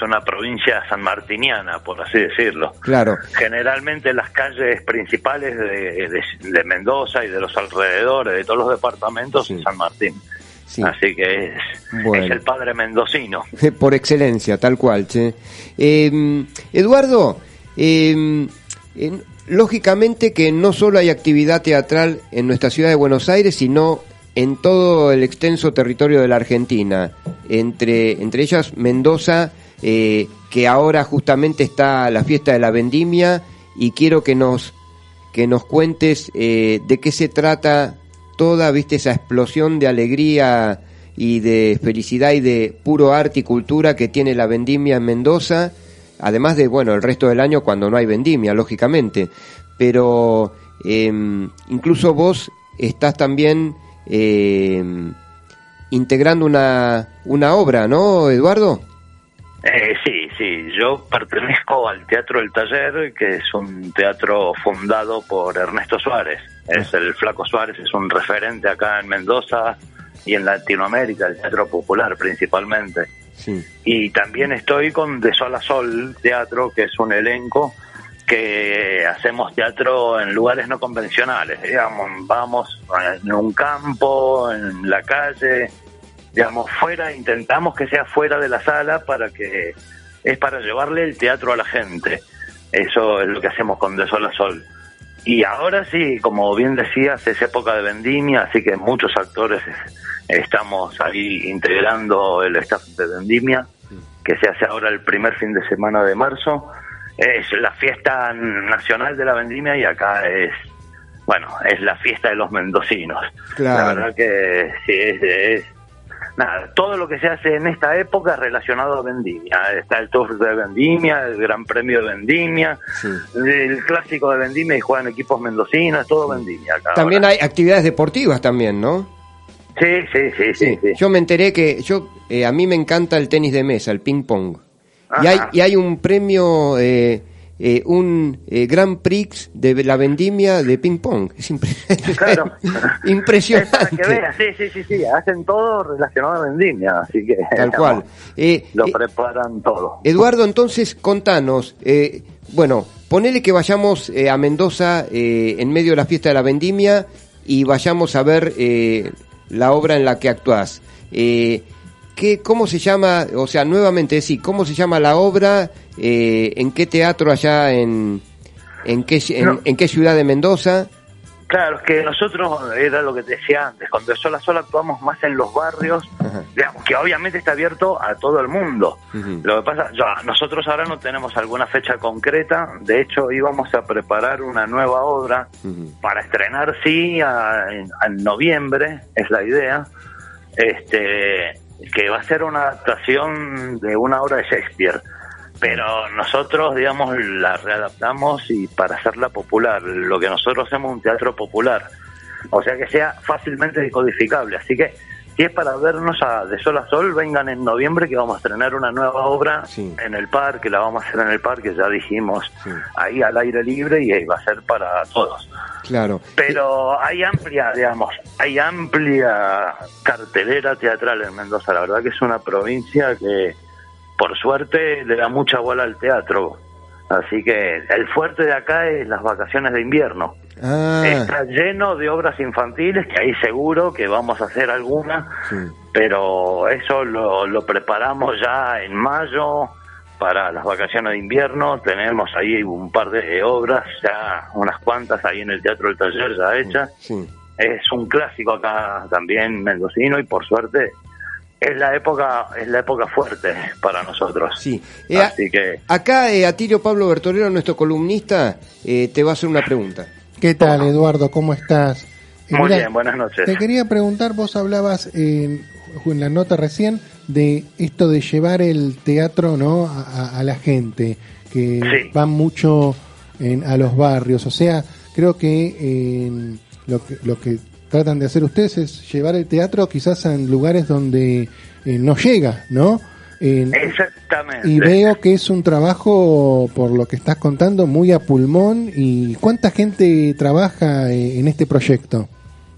Es una provincia sanmartiniana, por así decirlo. Claro. Generalmente las calles principales de, de- de Mendoza y de los alrededores, de todos los departamentos, Sí. es San Martín. Sí. Así que es, Bueno. es el padre mendocino. Por excelencia, tal cual. che. Eh, Eduardo, eh, en- lógicamente que no solo hay actividad teatral en nuestra ciudad de Buenos Aires, sino en todo el extenso territorio de la Argentina, entre, entre ellas Mendoza, eh, que ahora justamente está la fiesta de la vendimia, y quiero que nos, que nos cuentes eh, de qué se trata toda, viste, esa explosión de alegría y de felicidad y de puro arte y cultura que tiene la vendimia en Mendoza, además de, bueno, el resto del año cuando no hay vendimia, lógicamente. Pero eh, incluso vos estás también eh, integrando una, una obra, ¿no, Eduardo? Eh, sí, sí, yo pertenezco al Teatro El Taller, que es un teatro fundado por Ernesto Suárez. Es el Flaco Suárez, es un referente acá en Mendoza y en Latinoamérica, el teatro popular principalmente. Sí. Y también estoy con De Sol a Sol Teatro, que es un elenco que hacemos teatro en lugares no convencionales, digamos, vamos en un campo, en la calle, digamos, fuera, intentamos que sea fuera de la sala para que es para llevarle el teatro a la gente. Eso es lo que hacemos con De Sol a Sol. Y ahora sí, como bien decías, es época de vendimia, así que muchos actores estamos ahí integrando el staff de vendimia, que se hace ahora el primer fin de semana de marzo. Es la fiesta nacional de la vendimia y acá es, bueno, es la fiesta de los mendocinos. Claro. La verdad que sí, es, es- nada, todo lo que se hace en esta época es relacionado a vendimia. Está el Tour de vendimia, el Gran Premio de vendimia, Sí. el clásico de vendimia y juegan equipos mendocinos, todo vendimia acá. También hay actividades deportivas también, ¿no? Sí, sí, sí, sí. sí. Yo me enteré que yo eh, a mí me encanta el tenis de mesa, el ping pong. Y hay, y hay un premio, eh, eh, un eh, Grand Prix de la vendimia de ping pong. Es impre- Claro. impresionante. Es que veas, sí, sí, sí, sí, hacen todo relacionado a vendimia, así que Tal cual. Eh, lo eh, preparan todo. Eduardo, entonces contanos, eh, bueno, ponele que vayamos a Mendoza eh, en medio de la fiesta de la vendimia y vayamos a ver eh, la obra en la que actuás. Eh, ¿qué, ¿Cómo se llama, o sea, nuevamente, sí, cómo se llama la obra? Eh, ¿En qué teatro allá en, en, qué, en, No. en qué ciudad de Mendoza? Claro, es que nosotros, era lo que te decía antes, cuando de Sol a Sol actuamos más en los barrios, digamos, que obviamente está abierto a todo el mundo. Lo que pasa, nosotros ahora no tenemos alguna fecha concreta, de hecho íbamos a preparar una nueva obra para estrenar, sí, a- en, en noviembre, es la idea. este, que va a ser una adaptación de una obra de Shakespeare. Pero nosotros, digamos, la readaptamos y para hacerla popular. Lo que nosotros hacemos es un teatro popular. O sea que sea fácilmente decodificable. Así que si es para vernos a de sol a sol, vengan en noviembre que vamos a estrenar una nueva obra Sí. en el parque, la vamos a hacer en el parque, ya dijimos, ahí al aire libre y ahí va a ser para todos. Claro. Pero hay amplia, digamos, hay amplia cartelera teatral en Mendoza. La verdad que es una provincia que, por suerte, le da mucha bola al teatro. Así que el fuerte de acá es las vacaciones de invierno. Ah, Está lleno de obras infantiles, que ahí seguro que vamos a hacer alguna, sí. pero eso lo, lo preparamos ya en mayo para las vacaciones de invierno. Tenemos ahí un par de obras, ya unas cuantas ahí en el Teatro del Taller ya hechas. Sí. Es un clásico acá también mendocino y por suerte es la época es la época fuerte para nosotros. Sí. Eh, Así que acá eh, Atilio Pablo Bertolero, nuestro columnista, eh, te va a hacer una pregunta. ¿Qué tal, Eduardo? ¿Cómo estás? Eh, muy bien, buenas noches. Te quería preguntar, vos hablabas en, en la nota recién de esto de llevar el teatro no a, a- a la gente, que Sí. van mucho en- a los barrios. O sea, creo que, eh, lo que lo que tratan de hacer ustedes es llevar el teatro quizás en lugares donde eh, no llega, ¿no? En- Exactamente. y veo que es un trabajo, por lo que estás contando, muy a pulmón. ¿Y cuánta gente trabaja eh, en este proyecto?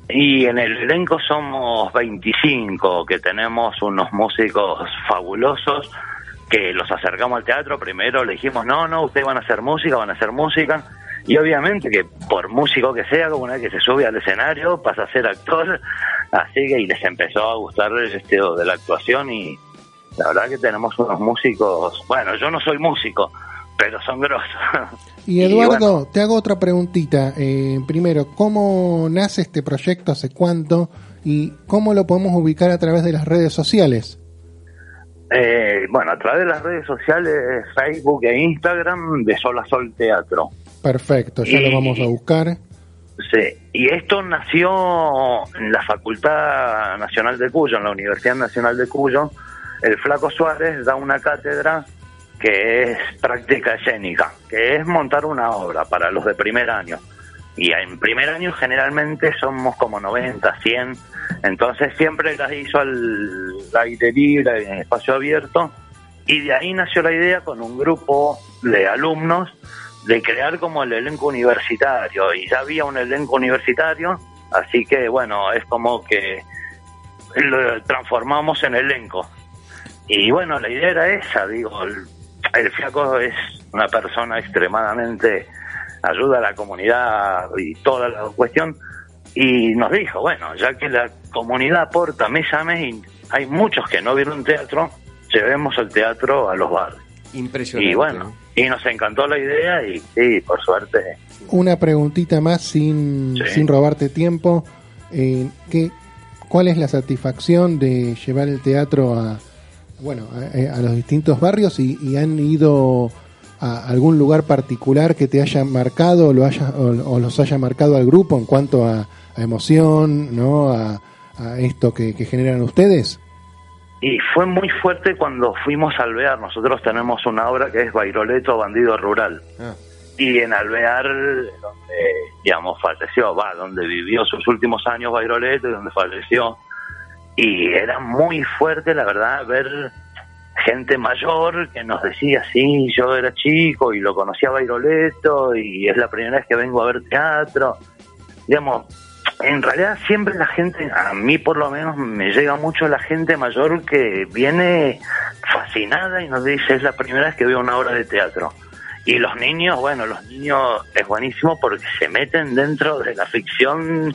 Y en el elenco somos 25, que tenemos unos músicos fabulosos que los acercamos al teatro. Primero le dijimos, no, no, ustedes van a hacer música, van a hacer música. Y obviamente que por músico que sea, como una vez que se sube al escenario, pasa a ser actor. Así que y les empezó a gustar el estilo de la actuación y la verdad que tenemos unos músicos, bueno, yo no soy músico, pero son grosos. Y Eduardo, te hago otra preguntita. Eh, primero, ¿cómo nace este proyecto? ¿Hace cuánto? ¿Y cómo lo podemos ubicar a través de las redes sociales? Eh, bueno, a través de las redes sociales, Facebook e Instagram, de Sol a Sol Teatro. Perfecto, ya lo Y- vamos a buscar. Sí, y esto nació en la Facultad Nacional de Cuyo, en la Universidad Nacional de Cuyo. El Flaco Suárez da una cátedra que es práctica escénica, que es montar una obra para los de primer año. Y en primer año generalmente somos como 90, 100, entonces siempre las hizo al aire libre, en espacio abierto, y de ahí nació la idea con un grupo de alumnos de crear como el elenco universitario. Y ya había un elenco universitario así que bueno es como que lo transformamos en elenco. Y bueno la idea era esa digo el, el flaco es una persona extremadamente ayuda a la comunidad y toda la cuestión. Y nos dijo bueno ya que la comunidad aporta mes a mes y hay muchos que no vieron teatro llevemos el teatro a los barrios Impresionante. y bueno, y nos encantó la idea y sí, por suerte. Una preguntita más sin, Sí. sin robarte tiempo. Eh, ¿qué, ¿Cuál es la satisfacción de llevar el teatro a, bueno, a, a los distintos barrios y, y han ido a algún lugar particular que te haya marcado o, lo haya, o, o los haya marcado al grupo en cuanto a, a emoción, ¿no? A, a esto que, que generan ustedes? Y fue muy fuerte cuando fuimos a Alvear. Nosotros tenemos una obra que es Bairoleto Bandido Rural. Ah, Y en Alvear, donde, digamos, falleció, va, donde vivió sus últimos años Bairoleto y donde falleció. Y era muy fuerte, la verdad, ver gente mayor que nos decía, sí, yo era chico y lo conocía Bairoleto y es la primera vez que vengo a ver teatro. Digamos, en realidad siempre la gente, a mí por lo menos me llega mucho la gente mayor que viene fascinada y nos dice, es la primera vez que veo una obra de teatro. Y los niños, bueno, los niños es buenísimo porque se meten dentro de la ficción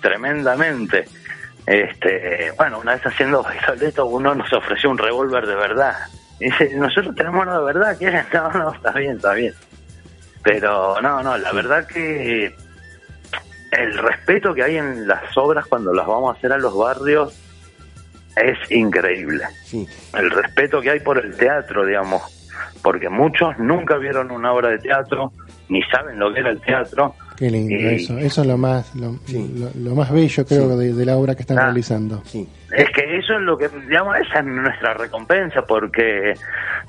tremendamente. Este, bueno, una vez haciendo Bairoleto uno nos ofreció un revólver de verdad. Y dice, nosotros tenemos uno de verdad, ¿quieren? No, no, está bien, está bien. Pero no, no, la verdad que el respeto que hay en las obras cuando las vamos a hacer a los barrios es increíble. sí. El respeto que hay por el teatro, digamos, porque muchos nunca vieron una obra de teatro, ni saben lo que era el teatro, Qué lindo Y- eso. Eso es lo más, lo, lo- lo más bello, creo, de, de la obra que están Ah. realizando. Es que eso es lo que, digamos, esa es nuestra recompensa, porque,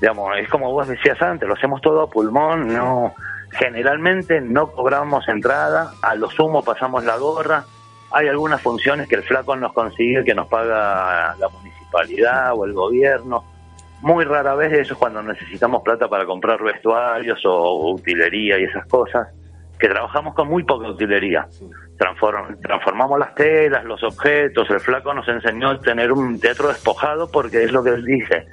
digamos, es como vos decías antes, lo hacemos todo a pulmón, no, generalmente no cobramos entrada, a lo sumo pasamos la gorra, hay algunas funciones que el flaco nos consigue que nos paga la municipalidad o el gobierno, muy rara vez eso es cuando necesitamos plata para comprar vestuarios o utilería y esas cosas, que trabajamos con muy poca utilería. Transform- transformamos las telas, los objetos, el flaco nos enseñó a tener un teatro despojado porque es lo que él dice.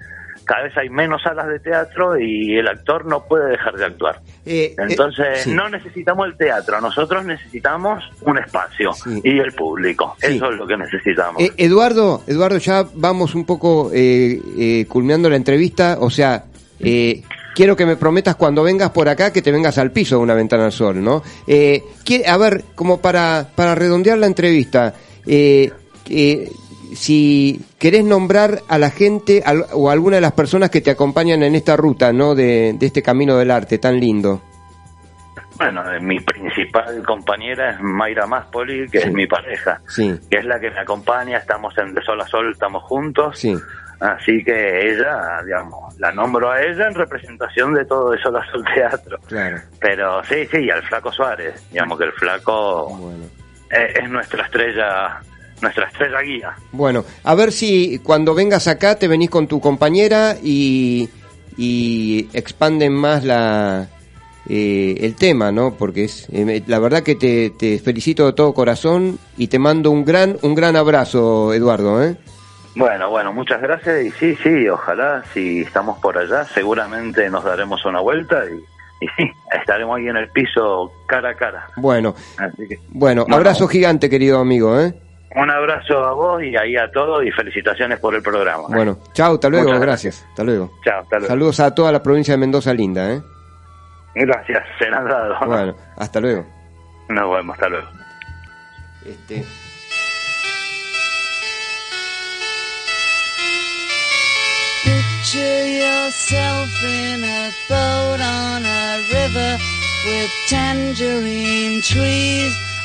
Cada vez hay menos salas de teatro y el actor no puede dejar de actuar. Eh, Entonces, sí. no necesitamos el teatro, nosotros necesitamos un espacio y el público. Eso es lo que necesitamos. Eh, Eduardo, Eduardo, ya vamos un poco eh, eh, culminando la entrevista. O sea, eh, quiero que me prometas cuando vengas por acá que te vengas al piso de una ventana al sol, ¿no? Eh, a ver, como para, para redondear la entrevista, eh, eh, si querés nombrar a la gente al- o a alguna de las personas que te acompañan en esta ruta, ¿no? De, de este camino del arte tan lindo. Bueno, eh, mi principal compañera es Mayra Maspoli, que es mi pareja, Sí, que es la que me acompaña, estamos en De Sol a Sol, estamos juntos. sí. Así que ella, digamos, la nombro a ella en representación de todo De Sol a Sol Teatro. Claro. Pero sí, sí, y al Flaco Suárez, digamos que el Flaco es nuestra estrella, nuestra estrella guía. Bueno, a ver si cuando vengas acá te venís con tu compañera y, y expanden más la eh, el tema, ¿no? Porque es eh, la verdad que te, te felicito de todo corazón y te mando un gran un gran abrazo, Eduardo, ¿eh? Bueno, bueno, muchas gracias y sí, sí, ojalá si estamos por allá seguramente nos daremos una vuelta y, y sí, estaremos ahí en el piso cara a cara. Bueno, Así que bueno, Bueno. abrazo gigante, querido amigo, ¿eh? Un abrazo a vos y ahí a todos y felicitaciones por el programa. Bueno, chao, hasta luego, Muchas gracias. Hasta luego. Chao, hasta luego. Saludos a toda la provincia de Mendoza linda, ¿eh? Gracias, senador. Bueno, hasta luego. Nos vemos, hasta luego. Este, Picture yourself in a boat on a river with tangerine trees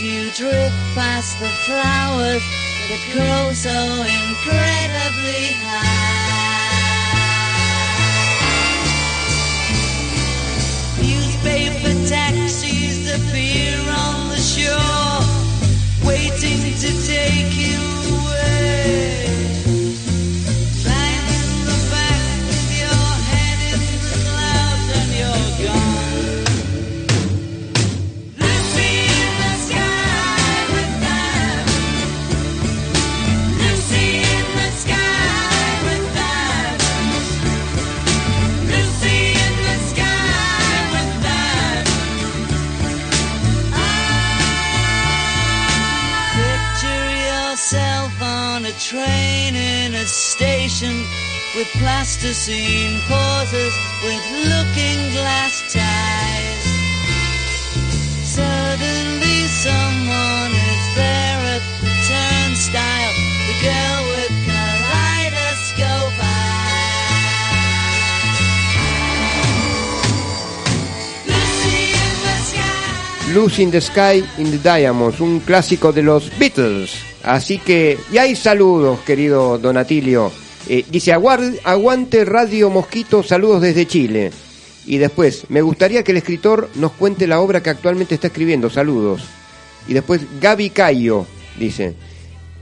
You drift past the flowers that grow so incredibly high. Lucy in the Sky in the Diamonds, un clásico de los Beatles. Así que, y hay saludos, querido Donatilio. Eh, dice, "Aguar- aguante Radio Mosquito, saludos desde Chile. Y después, me gustaría que el escritor nos cuente la obra que actualmente está escribiendo, saludos. Y después, Gaby Cayo, dice,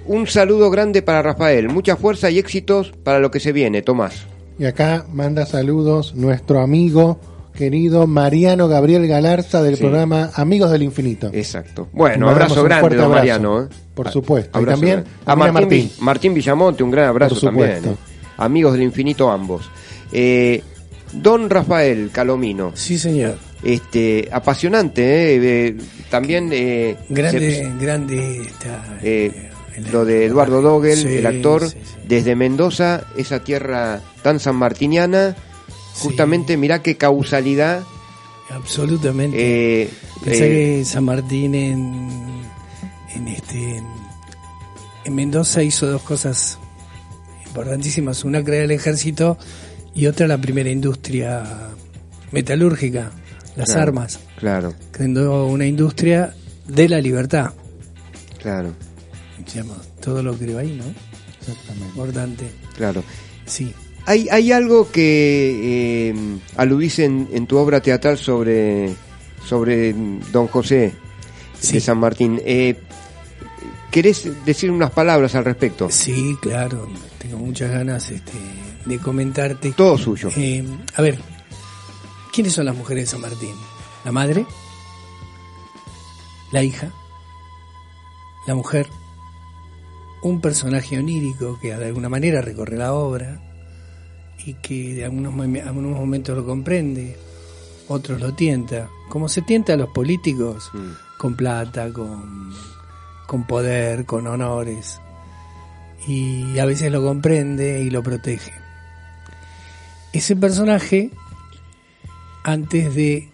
un saludo grande para Rafael, mucha fuerza y éxitos para lo que se viene, Tomás. Y acá manda saludos nuestro amigo querido Mariano Gabriel Galarza del Sí. programa Amigos del Infinito. Exacto. Bueno, abrazo grande, don abrazo. Mariano. ¿eh? Por A- supuesto. Y abrazo también, a Martín, Martín. Martín Villamonte, un gran abrazo también. ¿eh? Amigos del infinito ambos. Eh, don Rafael Calomino. Sí, señor. Este, apasionante, ¿eh? Eh, también eh, Grande, se- grande está. eh, lo de Eduardo Dogel, Sí, el actor, sí, sí. desde Mendoza, esa tierra tan sanmartiniana, justamente mirá qué causalidad. Absolutamente. eh, Pensé eh, que San Martín en, en este en, en Mendoza hizo dos cosas importantísimas, una crear el ejército y otra la primera industria metalúrgica, las Claro, armas, Claro, creando una industria de la libertad. claro, Digamos, todo lo creo ahí, ¿no? Exactamente. Importante. claro. Sí. Hay, hay algo que eh, aludís en, en tu obra teatral sobre, sobre Don José Sí. de San Martín. Eh, ¿Querés decir unas palabras al respecto? Sí, claro. Tengo muchas ganas este, de comentarte. Todo suyo. Eh, a ver, ¿quiénes son las mujeres de San Martín? La madre, la hija, la mujer, un personaje onírico que de alguna manera recorre la obra y que de algunos, mom- algunos momentos lo comprende, otros lo tienta, como se tienta a los políticos Mm. con plata, con, con poder, con honores, y a veces lo comprende y lo protege. Ese personaje, antes de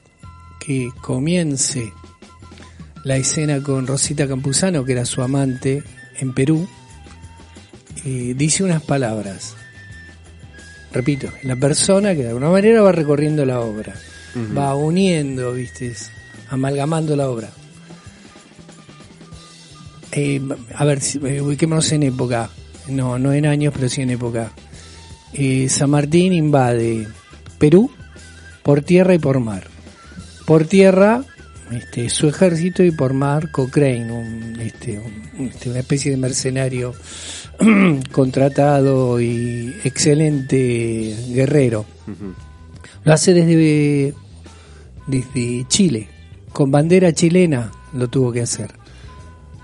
que comience la escena con Rosita Campuzano, que era su amante en Perú, eh, dice unas palabras. Repito, la persona que de alguna manera va recorriendo la obra, va uniendo, viste, amalgamando la obra. Eh, a ver, eh, ubiquémonos en época, no, no en años, pero sí en época. Eh, San Martín invade Perú por tierra y por mar. Por tierra, este, su ejército y por mar Cochrane, un, este, un- este, una especie de mercenario contratado y excelente guerrero. Lo hace desde, desde Chile, con bandera chilena lo tuvo que hacer,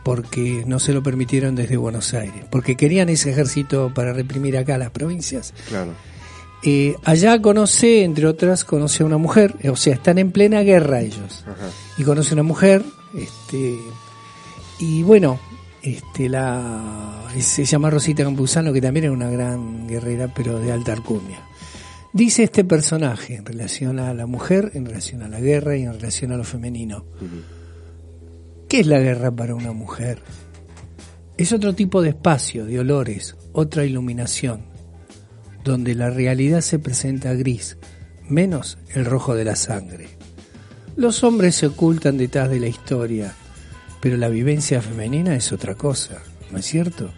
porque no se lo permitieron desde Buenos Aires, porque querían ese ejército para reprimir acá las provincias. Claro. Eh, allá conoce, entre otras, conoce a una mujer, eh, o sea, están en plena guerra ellos. Ajá. Y conoce a una mujer, este, y bueno, este, la, se llama Rosita Campuzano, que también era una gran guerrera, pero de alta alcurnia. Dice este personaje en relación a la mujer, en relación a la guerra y en relación a lo femenino. ¿Qué es la guerra para una mujer? Es otro tipo de espacio, de olores, otra iluminación, donde la realidad se presenta gris, menos el rojo de la sangre. Los hombres se ocultan detrás de la historia, pero la vivencia femenina es otra cosa, ¿no es cierto?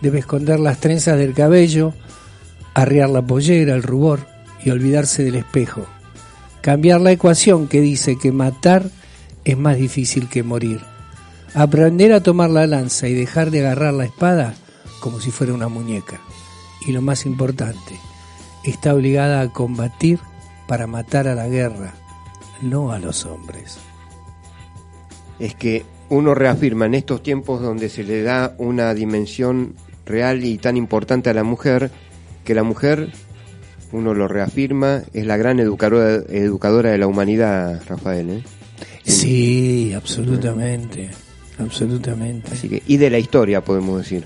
Debe esconder las trenzas del cabello, arriar la pollera, el rubor y olvidarse del espejo. Cambiar la ecuación que dice que matar es más difícil que morir. Aprender a tomar la lanza y dejar de agarrar la espada como si fuera una muñeca. Y lo más importante, está obligada a combatir para matar a la guerra, no a los hombres. Es que uno reafirma en estos tiempos donde se le da una dimensión real y tan importante a la mujer, que la mujer, uno lo reafirma, es la gran educadora, educadora de la humanidad, Rafael. ¿eh? Sí, absolutamente, absolutamente. Así que, y de la historia, podemos decir.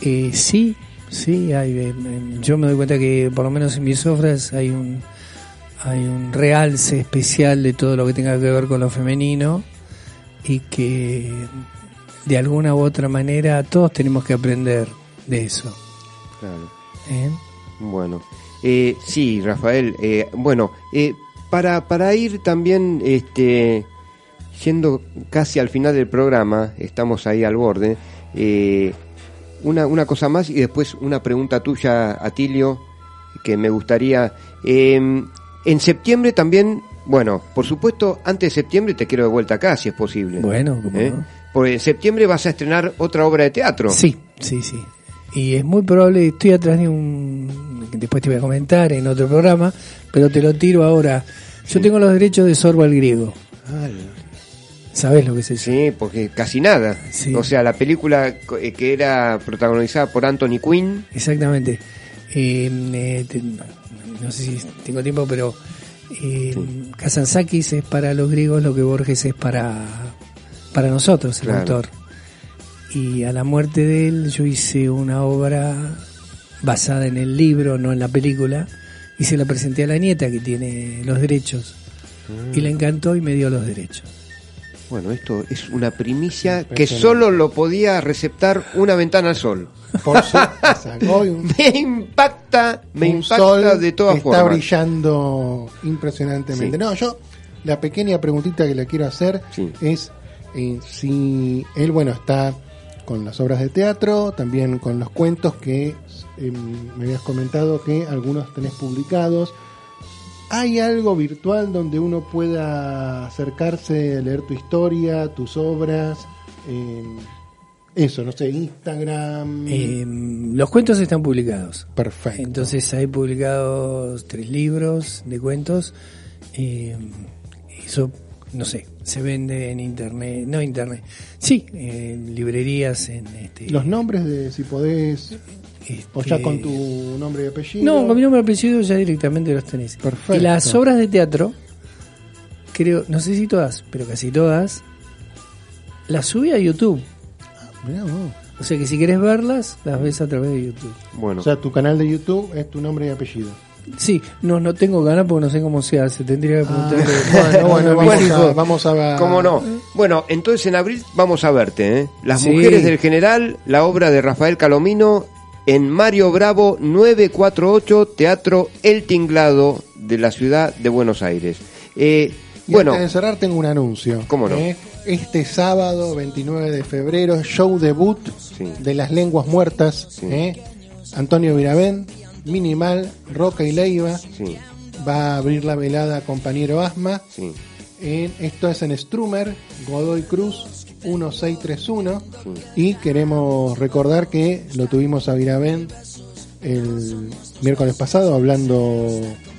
Eh, sí, sí, hay, eh, yo me doy cuenta que por lo menos en mis obras hay un, hay un realce especial de todo lo que tenga que ver con lo femenino y que de alguna u otra manera todos tenemos que aprender de eso. Claro. ¿eh? Bueno, eh, sí, Rafael. eh, bueno, eh, para, para ir también, este, siendo casi al final del programa, estamos ahí al borde, eh, una, una cosa más y después una pregunta tuya, Atilio, que me gustaría. Eh, en septiembre también, bueno, por supuesto, antes de septiembre te quiero de vuelta acá, si es posible. Bueno, cómo ¿Eh? no. Porque en septiembre vas a estrenar otra obra de teatro. Sí, sí, sí. Y es muy probable, estoy atrás de un... Después te voy a comentar en otro programa, pero te lo tiro ahora. Yo tengo los derechos de Sorbo al griego. ¿Sabes lo que es eso? Sí, porque casi nada. Sí. O sea, la película eh, que era protagonizada por Anthony Quinn. Exactamente. Eh, eh, te- no sé si tengo tiempo, pero eh, Kazantzakis es para los griegos lo que Borges es para, para nosotros, el Claro. autor. Y a la muerte de él yo hice una obra basada en el libro, no en la película, y se la presenté a la nieta que tiene los derechos. Y le encantó y me dio los derechos. Bueno, esto es una primicia que solo lo podía receptar una ventana al sol. Por su- un, Me impacta, me un impacta sol de todas que está formas. brillando impresionantemente. Sí. No, yo la pequeña preguntita que le quiero hacer Sí. es eh, si él, bueno, está con las obras de teatro, también con los cuentos que eh, me habías comentado que algunos tenés publicados. ¿Hay algo virtual donde uno pueda acercarse, leer tu historia, tus obras? Eh, eso, no sé, Instagram. Eh, los cuentos están publicados. Perfecto. Entonces hay publicados tres libros de cuentos. eh, eso, no sé, se vende en internet, no internet, sí, en librerías, en este. Los nombres de si podés, o ya este, con tu nombre y apellido. No, con mi nombre y apellido ya directamente los tenés. Perfecto. Y las obras de teatro, creo, no sé si todas, pero casi todas, las subí a YouTube. Mirá. O sea que si querés verlas, las ves a través de YouTube. Bueno, O sea, tu canal de YouTube es tu nombre y apellido. Sí, no, no tengo ganas porque no sé cómo se hace. Tendría que preguntarle. bueno, bueno, vamos, a, vamos a ¿Cómo no? Bueno, entonces en abril vamos a verte, ¿eh? Las Sí. Mujeres del General, la obra de Rafael Calomino, en Mario Bravo 948, Teatro El Tinglado de la ciudad de Buenos Aires. Eh, Y bueno, antes de cerrar tengo un anuncio. ¿Cómo no? ¿eh? Este sábado, 29 de febrero, show debut Sí. de Las Lenguas Muertas. Sí. ¿eh? Antonio Viravén, Minimal, Roca y Leiva. sí, Va a abrir la velada compañero Asma. En, esto es en Strumer, Godoy Cruz 1631. sí. Y queremos recordar que lo tuvimos a Viravén el miércoles pasado hablando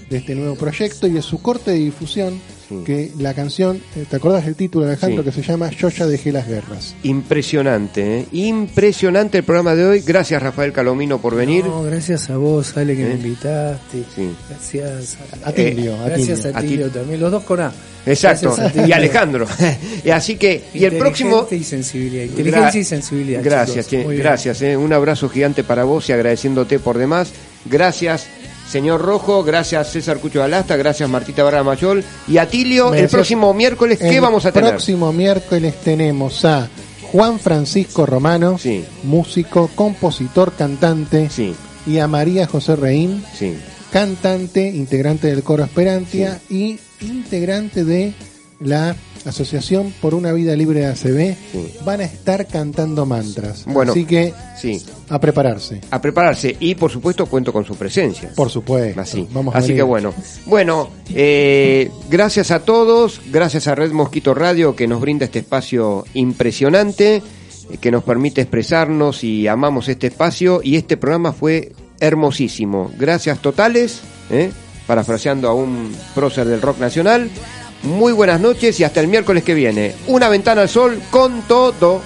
de este nuevo proyecto y de su corte de difusión. Sí. Que la canción, eh, ¿te acordás del título, Alejandro? Sí. Que se llama Yo ya dejé las guerras. Impresionante, ¿eh? Impresionante el programa de hoy. Gracias Rafael Calomino por venir. No, gracias a vos, Ale, que ¿Eh? me invitaste. Sí. Gracias. Atilio, Eh, gracias Atilio. a Tilio también, los dos con A. Exacto. Gracias a Tilio. Y Alejandro. Y Así que, y el próximo... Inteligencia y sensibilidad. Inteligencia y sensibilidad. Gracias, chicos. gracias. eh. Un abrazo gigante para vos y agradeciéndote por demás. Gracias, señor Rojo. Gracias, César Cucho Alasta. Gracias, Martita Barra Mayol. Y Atilio, Me el próximo miércoles, ¿qué El vamos a tener? próximo miércoles tenemos a Juan Francisco Romano, Sí. músico, compositor, cantante, Sí, y a María José Reín, sí. cantante, integrante del coro Esperantia y integrante de la Asociación por una Vida Libre de ACB. Sí. Van a estar cantando mantras. Bueno. Así que Sí, a prepararse. a prepararse y por supuesto cuento con su presencia. Por supuesto. Así, Vamos así que bueno. Bueno, eh, gracias a todos, gracias a Red Mosquito Radio que nos brinda este espacio impresionante, eh, que nos permite expresarnos y amamos este espacio y este programa fue hermosísimo. Gracias totales, ¿eh? parafraseando a un prócer del rock nacional. Muy buenas noches y hasta el miércoles que viene. Una ventana al sol con todo.